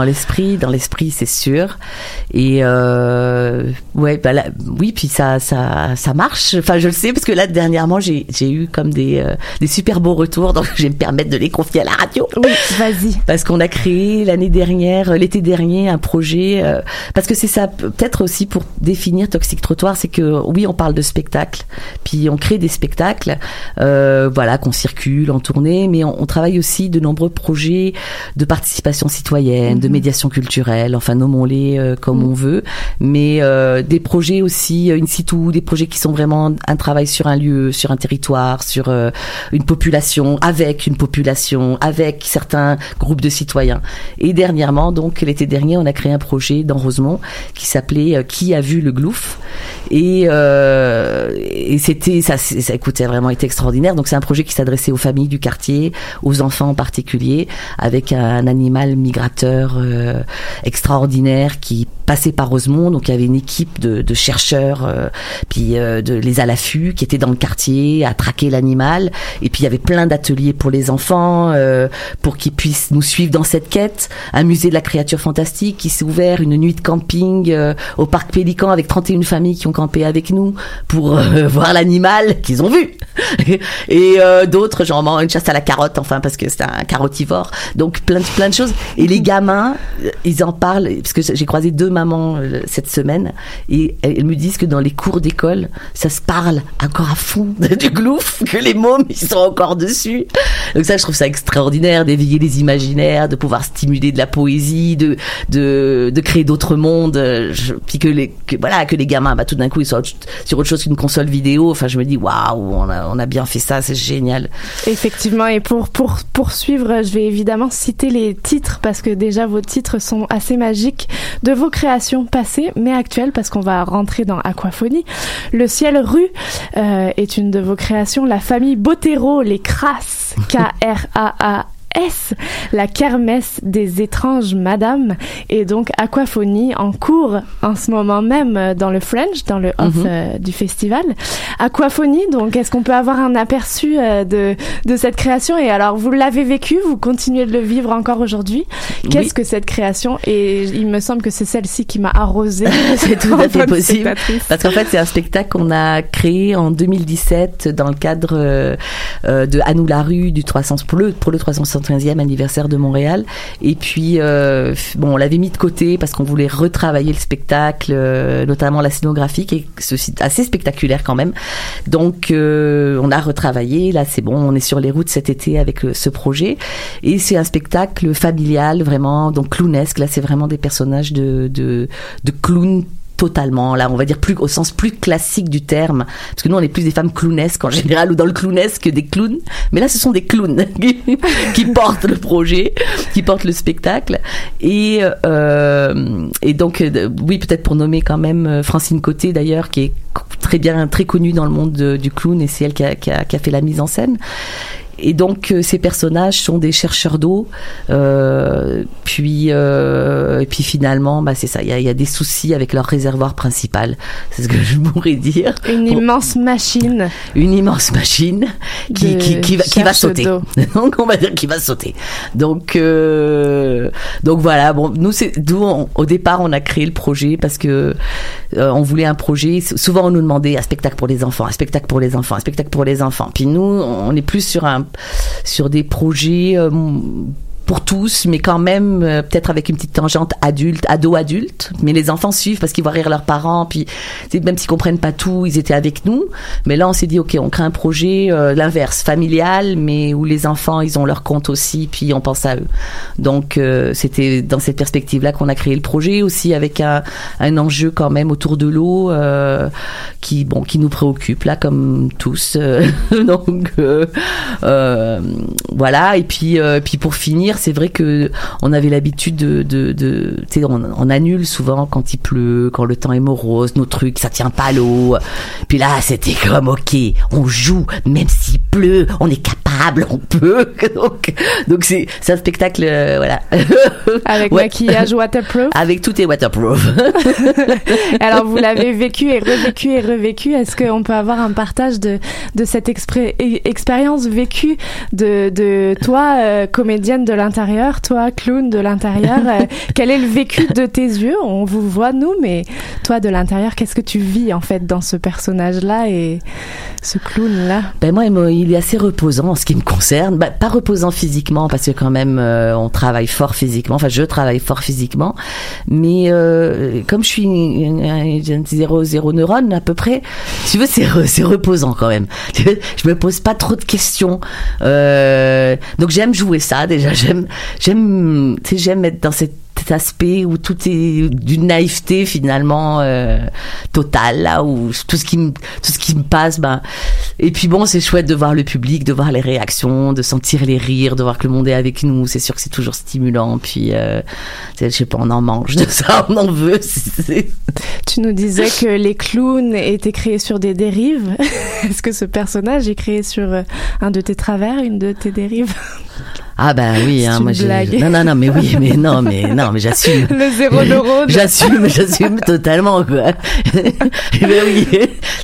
l'esprit, dans l'esprit, c'est sûr. Et euh, ouais, bah là, oui, puis ça, ça, ça marche. Enfin, je le sais parce que là dernièrement, j'ai, j'ai eu comme des, euh, des super beaux retours, donc je vais me permettre de les confier à la radio. Oui, vas-y. Parce qu'on a créé l'année dernière, euh, l'été dernier, un projet. euh, parce que c'est ça, peut-être aussi pour définir Toxic Trottoir, c'est que oui, on parle de spectacle, puis on crée des spectacles, voilà, qu'on circule en tournée, mais on, on travaille aussi de nombreux projets de participation citoyenne, de Mhm. médiation culturelle, enfin nommons-les euh, comme on veut, mais euh, des projets aussi euh, in situ, des projets qui sont vraiment un travail sur un lieu, sur un territoire, sur euh, une population, avec une population, avec certains groupes de citoyens. Et dernièrement, donc l'été dernier, on a créé un projet dans Rosemont qui s'appelait Qui a vu le glouf et, et c'était ça, ça écoutez vraiment été extraordinaire. Donc c'est un projet qui s'adressait aux familles du quartier, aux enfants en particulier, avec un animal migrateur euh, extraordinaire qui passait par Rosemont. Donc il y avait une équipe de, chercheurs, euh, puis euh, de les à l'affût qui étaient dans le quartier à traquer l'animal. Et puis il y avait plein d'ateliers pour les enfants, pour qu'ils puissent nous suivre dans cette quête. Un musée de la créature fantastique qui s'est ouvert, une nuit de camping au parc Pélican avec 31 familles qui ont campé avec nous pour voir l'animal qu'ils ont vu. Et d'autres, genre une chasse à la carotte, enfin parce que c'est un carotivore. Donc plein de plein de choses. Et les gamins, euh, ils en parlent parce que j'ai croisé deux mamans euh, cette semaine et elles me disent que dans les cours d'école, ça se parle encore à fond du glouf, que les mômes ils sont encore dessus. Donc ça, je trouve ça extraordinaire d'éveiller les imaginaires, de pouvoir stimuler de la poésie, de de, créer d'autres mondes. Je, puis que les que, voilà que les gamins, bah tout d'un coup ils sont sur autre chose qu'une console vidéo. Enfin, je me dis waouh, on a on a bien fait ça, c'est génial. Effectivement, et pour, pour poursuivre, je vais évidemment citer les titres parce que déjà vos titres sont assez magiques de vos créations passées mais actuelles parce qu'on va rentrer dans Aquaphonie. Le ciel rue euh, est une de vos créations, la famille Botero, les crasses, K-R-A-A. S, la kermesse des étranges madames, et donc Aquaphonie en cours en ce moment même dans le French, dans le off Mhm. euh, du festival. Aquaphonie, donc est-ce qu'on peut avoir un aperçu euh, de, de cette création? Et alors, vous l'avez vécu, vous continuez de le vivre encore aujourd'hui? Qu'est-ce Oui. que cette création? Et il me semble que c'est celle-ci qui m'a arrosée. c'est tout à fait possible. Parce qu'en fait, c'est un spectacle qu'on a créé en 2017 dans le cadre euh, de À nous la rue du 300 pour le pour le 375e anniversaire de Montréal. Et puis euh, bon, on l'avait mis de côté parce qu'on voulait retravailler le spectacle, euh, notamment la scénographie qui est ceci- assez spectaculaire quand même. Donc euh, on a retravaillé. Là, c'est bon, on est sur les routes cet été avec ce projet. Et c'est un spectacle familial, vraiment, donc clownesque. Là, c'est vraiment des personnages de de, de clowns totalement là on va dire plus au sens plus classique du terme. Parce que nous on est plus des femmes clownesques en général ou dans le clownesque que des clowns. Mais là ce sont des clowns qui, portent le projet qui portent le spectacle. Et euh, et donc euh, oui peut-être pour nommer quand même euh, Francine Côté d'ailleurs qui est très bien très connue dans le monde de- du clown et c'est elle qui a, qui a- qui a fait la mise en scène et donc euh, ces personnages sont des chercheurs d'eau. Euh, puis euh, et puis finalement, bah c'est ça. Il y a, il y a des soucis avec leur réservoir principal. C'est ce que je pourrais dire. Une Bon, immense machine. une immense machine qui, qui, qui va, qui va sauter. donc on va dire qu'il va sauter. Donc euh, donc voilà. Bon, nous c'est d'où au départ on a créé le projet parce que euh, on voulait un projet. Souvent on nous demandait un spectacle pour les enfants, un spectacle pour les enfants, un spectacle pour les enfants. Puis nous on est plus sur un sur des projets. Pour tous, mais quand même euh, peut-être avec une petite tangente adulte, ado-adulte. Mais les enfants suivent parce qu'ils voient rire leurs parents, puis même s'ils comprennent pas tout, ils étaient avec nous. Mais là, on s'est dit, ok, on crée un projet euh, l'inverse, familial, mais où les enfants, ils ont leur compte aussi, puis on pense à eux. Donc euh, c'était dans cette perspective-là qu'on a créé le projet, aussi avec un, un enjeu quand même autour de l'eau euh, qui bon qui nous préoccupe là comme tous. euh, donc euh, voilà. Et puis puis pour finir, c'est vrai que on avait l'habitude de de, de tu sais on, on annule souvent quand il pleut, quand le temps est morose, nos trucs, ça tient pas à l'eau. Puis là, c'était comme ok, on joue, même s'il pleut, on est capable, on peut. donc donc c'est un spectacle euh, voilà. Avec Ouais. maquillage waterproof. Avec tout est waterproof. Alors, vous l'avez vécu et revécu et revécu. Est-ce qu'on peut avoir un partage de, de cette expérience vécue de, de toi, euh, comédienne de l'intérieur, toi, clown de l'intérieur euh, Quel est le vécu de tes yeux? On vous voit, nous, mais toi, de l'intérieur, qu'est-ce que tu vis, en fait, dans ce personnage-là et ce clown-là? Ben moi, il est assez reposant en ce qui me concerne. Ben, pas reposant physiquement parce que quand même euh, on travaille fort physiquement. Enfin, je travaille fort physiquement, mais euh, comme je suis un- zéro zéro neurone à peu près, tu veux, c'est re- c'est reposant quand même. Je me pose pas trop de questions. Donc j'aime jouer ça déjà. J'aime j'aime j'aime être dans cette cet aspect où tout est d'une naïveté finalement euh, totale là où tout ce qui me tout ce qui me passe ben et puis bon c'est chouette de voir le public de voir les réactions de sentir les rires de voir que le monde est avec nous. C'est sûr que c'est toujours stimulant puis euh, je sais pas on en mange de ça on en veut Tu nous disais que les clowns étaient créés sur des dérives. Est-ce que ce personnage est créé sur euh, un de tes travers, une de tes dérives? Ah ben oui hein, moi non non non mais oui mais non mais non mais j'assume Le zéro neurone. J'assume, j'assume totalement, quoi. Eh ben oui,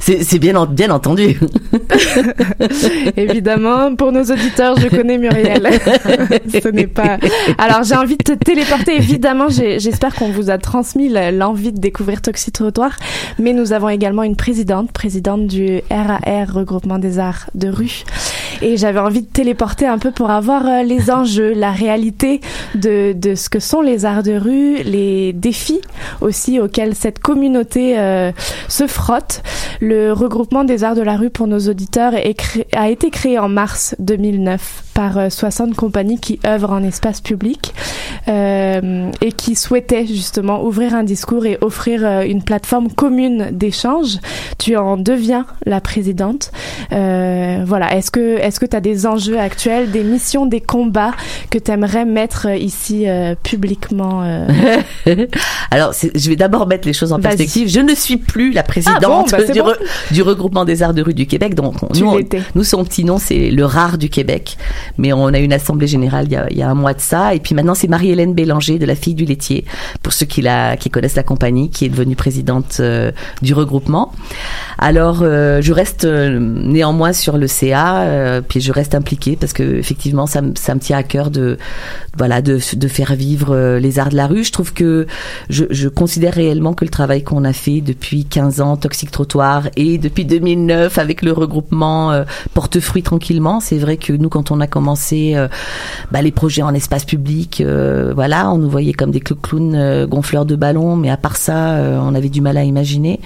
c'est, bien, en- bien entendu. Évidemment, pour nos auditeurs, je connais Muriel. Ce n'est pas. Alors, j'ai envie de te téléporter. Évidemment, j'espère qu'on vous a transmis l'envie de découvrir Toxi Trottoir. Mais nous avons également une présidente, présidente du RAR, Regroupement des Arts de Rue. Et j'avais envie de téléporter un peu pour avoir euh, les enjeux, la réalité de, de ce que sont les arts de rue, les défis aussi auxquels cette communauté euh, se frotte. Le regroupement des arts de la rue pour nos auditeurs a été créé en mars 2009 par euh, 60 compagnies qui œuvrent en espace public euh, et qui souhaitaient justement ouvrir un discours et offrir euh, une plateforme commune d'échange. Tu en deviens la présidente. Euh, voilà. Est-ce que est-ce que tu as des enjeux actuels, des missions, des combats que tu aimerais mettre euh, ici euh, euh, Alors, je vais d'abord mettre les choses en perspective. Je ne suis plus la présidente Ah bon, bah, du, bon. re- du regroupement des arts de rue du Québec. Donc, on- nous, on- nous, son petit nom, c'est le rare du Québec. Mais on a eu une assemblée générale il y a, il y a un mois de ça. Et puis maintenant, c'est Marie-Hélène Bélanger de la fille du laitier, pour ceux qui, la, qui connaissent la compagnie, qui est devenue présidente euh, du regroupement. Alors, euh, je reste néanmoins sur le CA, puis je reste impliquée parce que effectivement, ça, me- ça me tient à cœur de, voilà, de, de faire vivre euh, les arts de la rue. Je trouve que je, je considère réellement que le travail qu'on a fait depuis 15 ans, Toxic Trottoir, et depuis 2009 avec le regroupement euh, porte fruit tranquillement. C'est vrai que nous, quand on a commencé euh, bah, les projets en espace public, euh, voilà, on nous voyait comme des clowns gonfleurs de ballons, mais à part ça, on avait du mal à imaginer.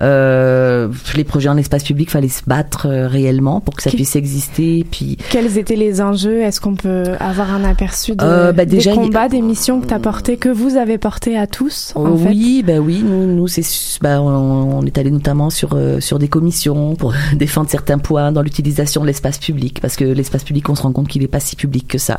Les projets en espace public, fallait se battre réellement pour que ça puisse exister. Puis Quels étaient les enjeux? Est-ce qu'on peut avoir un aperçu de, bah, déjà, des il- combats, des missions que tu que vous avez portées à tous en fait. oui, bah oui, nous, nous c'est, bah, on, on est allé notamment sur euh, sur des commissions pour défendre certains points dans l'utilisation de l'espace public, parce que l'espace public, on se rend compte qu'il n'est pas si public que ça,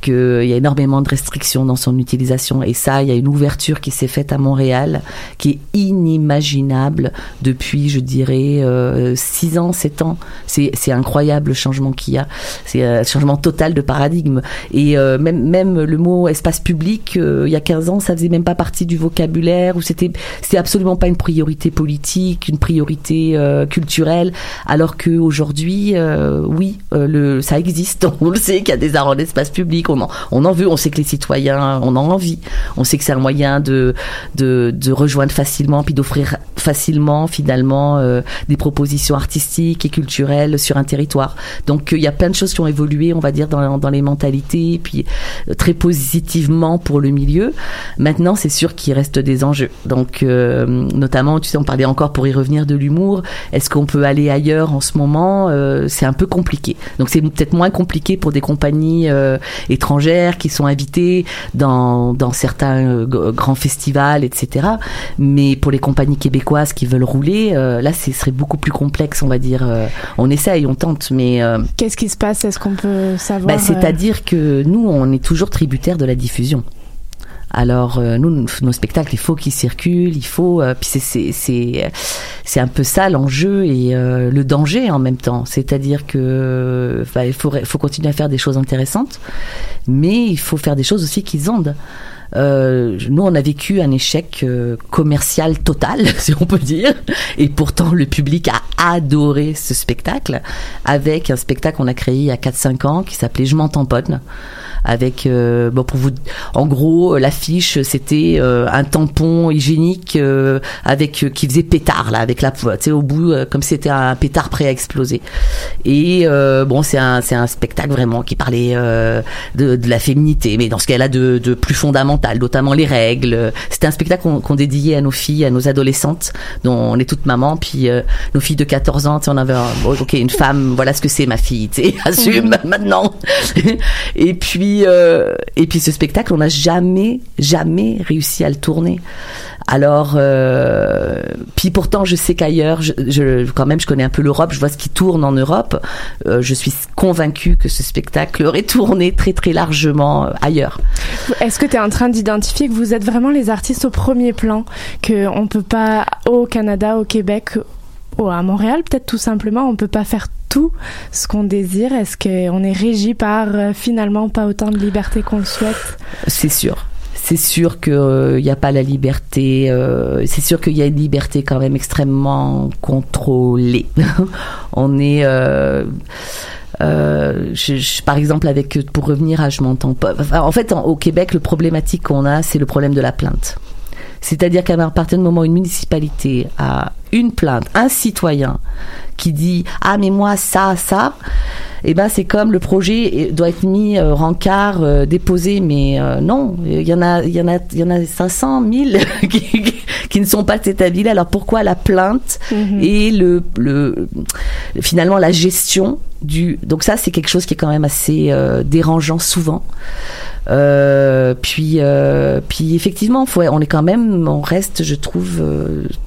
qu'il y a énormément de restrictions dans son utilisation, et ça, il y a une ouverture qui s'est faite à Montréal, qui est inimaginable depuis, je dirais, euh, six ans, sept ans. C'est c'est incroyable le changement qu'il y a, c'est un changement total de paradigme, et euh, même même le mot espace public, euh, il y a 15 ans, ça faisait même pas partie du vocabulaire, ou c'était c'était absolument pas une priorité politique, une priorité euh, culturelle, alors que aujourd'hui, euh, oui, euh, le ça existe. On le sait qu'il y a des arts en espace public, on en on en veut, on sait que les citoyens on en envie, on sait que c'est un moyen de de rejoindre facilement puis d'offrir facilement finalement des propositions artistiques et culturelles sur un territoire. Donc il y a plein de choses qui ont évolué, on va dire dans dans les mentalités, puis euh, très positivement pour le milieu. Maintenant, c'est sûr qu'il reste des enjeux. Donc, euh, notamment, tu sais, on parlait encore pour y revenir de l'humour. Est-ce qu'on peut aller ailleurs en ce moment? Euh, C'est un peu compliqué. Donc, c'est peut-être moins compliqué pour des compagnies euh, étrangères qui sont invitées dans, dans certains grands festivals, etc. Mais pour les compagnies québécoises qui veulent rouler, là, ce serait beaucoup plus complexe, on va dire. On essaye, on tente, mais... Qu'est-ce qui se passe? Est-ce qu'on peut savoir bah, C'est-à-dire que nous, on est toujours tributaire de la diffusion. Alors euh, nous, nos- spectacles, il faut qu'ils circulent, il faut. euh, puis c'est c'est c'est un peu ça l'enjeu et euh, le danger en même temps. C'est-à-dire que il faut faut continuer à faire des choses intéressantes, mais il faut faire des choses aussi qui vendent. Euh, nous, on a vécu un échec euh, commercial total, si on peut dire, et pourtant le public a adoré ce spectacle avec un spectacle qu'on a créé il y a 4-5 ans qui s'appelait Je m'en tamponne avec euh, bon pour vous en gros l'affiche c'était euh, un tampon hygiénique euh, avec euh, qui faisait pétard là avec la tu sais au bout comme c'était un pétard prêt à exploser. Et bon c'est un c'est un spectacle vraiment qui parlait de, de la féminité mais dans ce cas-là de, de plus fondamental notamment les règles. C'était un spectacle qu'on qu'on dédiait à nos filles à nos adolescentes dont on est toutes mamans puis euh, nos filles de 14 ans on avait un- bon, ok une femme voilà ce que c'est ma fille tu sais assume maintenant. Et puis euh, et puis ce spectacle on n'a jamais jamais réussi à le tourner alors euh, puis pourtant je sais qu'ailleurs je, je- quand même je connais un peu l'Europe je vois ce qui tourne en Europe Euh, je suis convaincue que ce spectacle aurait tourné très très largement euh, ailleurs Est-ce que tu es en train d'identifier que vous êtes vraiment les artistes au premier plan, que on peut pas au Canada, au Québec, ou à Montréal peut-être tout simplement, on peut pas faire tout ce qu'on désire? Est-ce qu'on est régi par euh, finalement pas autant de liberté qu'on le souhaite? C'est sûr. C'est sûr qu'il n'y a pas la liberté. euh, c'est sûr qu'il y a une liberté quand même extrêmement contrôlée. On est. euh, euh, par exemple, avec pour revenir à je m'entends pas. en fait, au Québec, le problématique qu'on a, c'est le problème de la plainte. C'est-à-dire qu'à partir du moment où une municipalité a une plainte, un citoyen qui dit ah mais moi ça ça, eh ben c'est comme le projet doit être mis euh, rencard, euh, déposé, mais euh, non, il y en a il y en a il y en a 500 000 qui, qui ne sont pas de cet avis-là. Alors pourquoi la plainte et le le finalement la gestion du donc ça c'est quelque chose qui est quand même assez euh, dérangeant souvent. Puis, puis effectivement, faut, on est quand même, on reste, je trouve,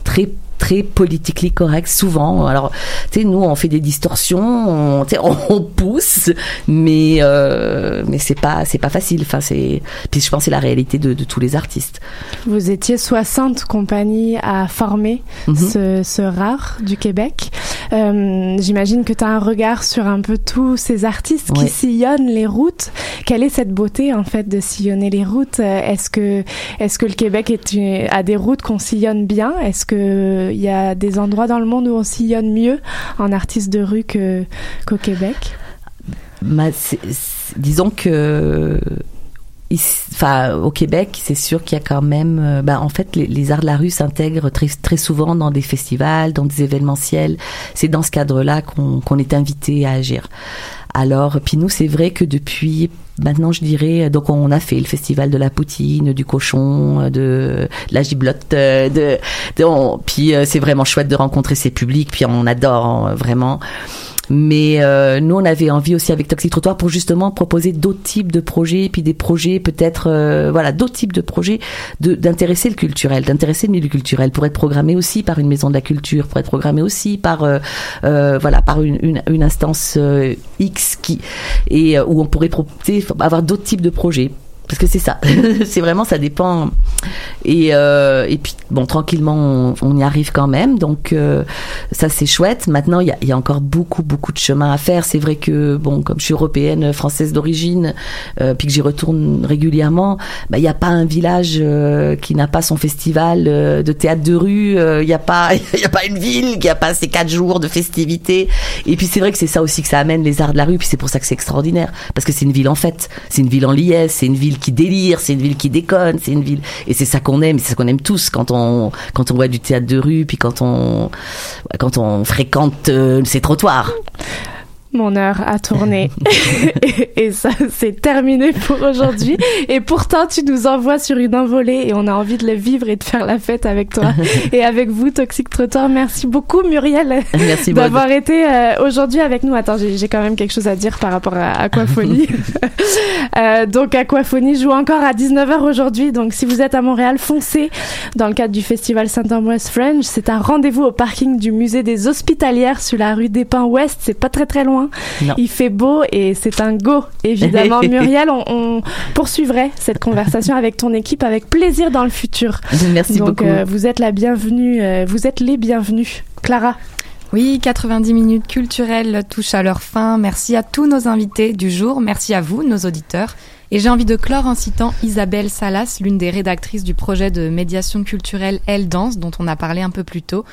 très très politiquement correct souvent alors tu sais nous on fait des distorsions on, pousse mais euh, mais c'est pas c'est pas facile enfin c'est puis je pense que c'est la réalité de, de tous les artistes Vous étiez 60 compagnies à former Mhm. ce, ce rare du Québec. Euh, J'imagine que tu as un regard sur un peu tous ces artistes qui sillonnent les routes. Quelle est cette beauté en fait de sillonner les routes? Est-ce que est-ce que le Québec est une- a des routes qu'on sillonne bien? Est-ce que il y a des endroits dans le monde où on sillonne mieux en artiste de rue qu'au Québec? C'est- disons que enfin au Québec c'est sûr qu'il y a quand même euh, ben, en fait les, arts de la rue s'intègrent très très souvent dans des festivals dans des événementiels. C'est dans ce cadre-là qu'on est invité à agir. Alors puis nous c'est vrai que depuis Maintenant, je dirais, donc on a fait le festival de la poutine, du cochon, de, de la giblotte, euh, de, de- on- puis euh, c'est vraiment chouette de rencontrer ces publics, puis on adore hein, vraiment. Mais euh, nous, on avait envie aussi avec Toxic Trottoir pour justement proposer d'autres types de projets, puis des projets peut-être, euh, voilà, d'autres types de projets, d'intéresser le culturel, d'intéresser le milieu culturel, pour être programmé aussi par une maison de la culture, pour être programmé aussi par, euh, euh, voilà, par une, une, une instance euh, X qui et euh, où on pourrait avoir d'autres types de projets. Parce que c'est ça, c'est vraiment ça dépend. Et euh, et puis bon, tranquillement, on, on y arrive quand même. Donc euh, ça c'est chouette. Maintenant, il y a, y a encore beaucoup beaucoup de chemin à faire. C'est vrai que bon, comme je suis européenne, française d'origine, euh, puis que j'y retourne régulièrement, bah, il n'y a pas un village euh, qui n'a pas son festival euh, de théâtre de rue. euh, Il n'y a pas y a pas une ville qui a pas ses quatre jours de festivités. Et puis c'est vrai que c'est ça aussi que ça amène les arts de la rue. Puis c'est pour ça que c'est extraordinaire parce que c'est une ville en fête, c'est une ville en liesse, c'est une ville qui délire, c'est une ville qui déconne, c'est une ville c'est ça qu'on aime, c'est ça qu'on aime tous quand on voit du théâtre de rue, puis quand on quand on fréquente euh, ces trottoirs. Mon heure a tourné et, et ça c'est terminé pour aujourd'hui. Et pourtant, tu nous envoies sur une envolée et on a envie de le vivre et de faire la fête avec toi et avec vous, Toxic Trottoir. Merci beaucoup, Muriel, Merci, d'avoir été euh, aujourd'hui avec nous. Attends, j'ai quand même quelque chose à dire par rapport à Aquaphonie. Euh, donc, Aquaphonie joue encore à 19h aujourd'hui. Donc, si vous êtes à Montréal, foncez dans le cadre du festival Saint-Ambroise Fringe. C'est un rendez-vous au parking du musée des Hospitalières sur la rue des Pins Ouest. C'est pas très très loin. Non. Il fait beau et c'est un go, évidemment. Muriel, on, on poursuivrait cette conversation avec ton équipe avec plaisir dans le futur. Merci Donc, beaucoup. euh, vous êtes la bienvenue, euh, vous êtes les bienvenus. Clara. Oui, 90 minutes culturelles touchent à leur fin. Merci à tous nos invités du jour. Merci à vous, nos auditeurs. Et j'ai envie de clore en citant Isabelle Salas, l'une des rédactrices du projet de médiation culturelle Elle Danse, dont on a parlé un peu plus tôt,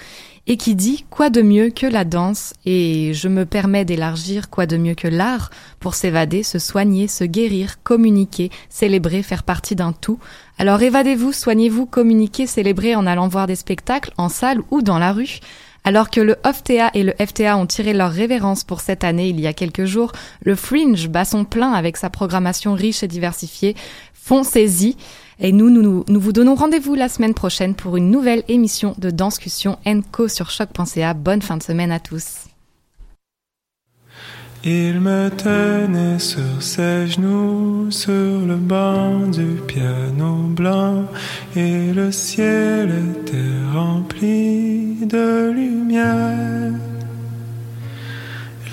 et qui dit Quoi de mieux que la danse? Et je me permets d'élargir Quoi de mieux que l'art pour s'évader, se soigner, se guérir, communiquer, célébrer, faire partie d'un tout. Alors évadez-vous, soignez-vous, communiquez, célébrez en allant voir des spectacles, en salle ou dans la rue. Alors que le OFTA et le FTA ont tiré leur révérence pour cette année il y a quelques jours, le Fringe bat son plein avec sa programmation riche et diversifiée. Foncez-y. Et nous, nous, vous donnons rendez-vous la semaine prochaine pour une nouvelle émission de Danscussion Co sur choc.ca. Bonne fin de semaine à tous. Il me tenait sur ses genoux, sur le banc du piano blanc, et le ciel était rempli de lumière.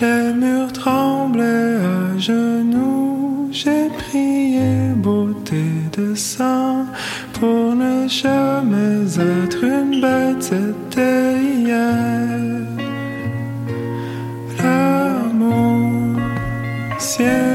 Les murs tremblaient à genoux, j'ai prié beauté de sang pour ne jamais être une bête, c'était hier. L'amour, ciel.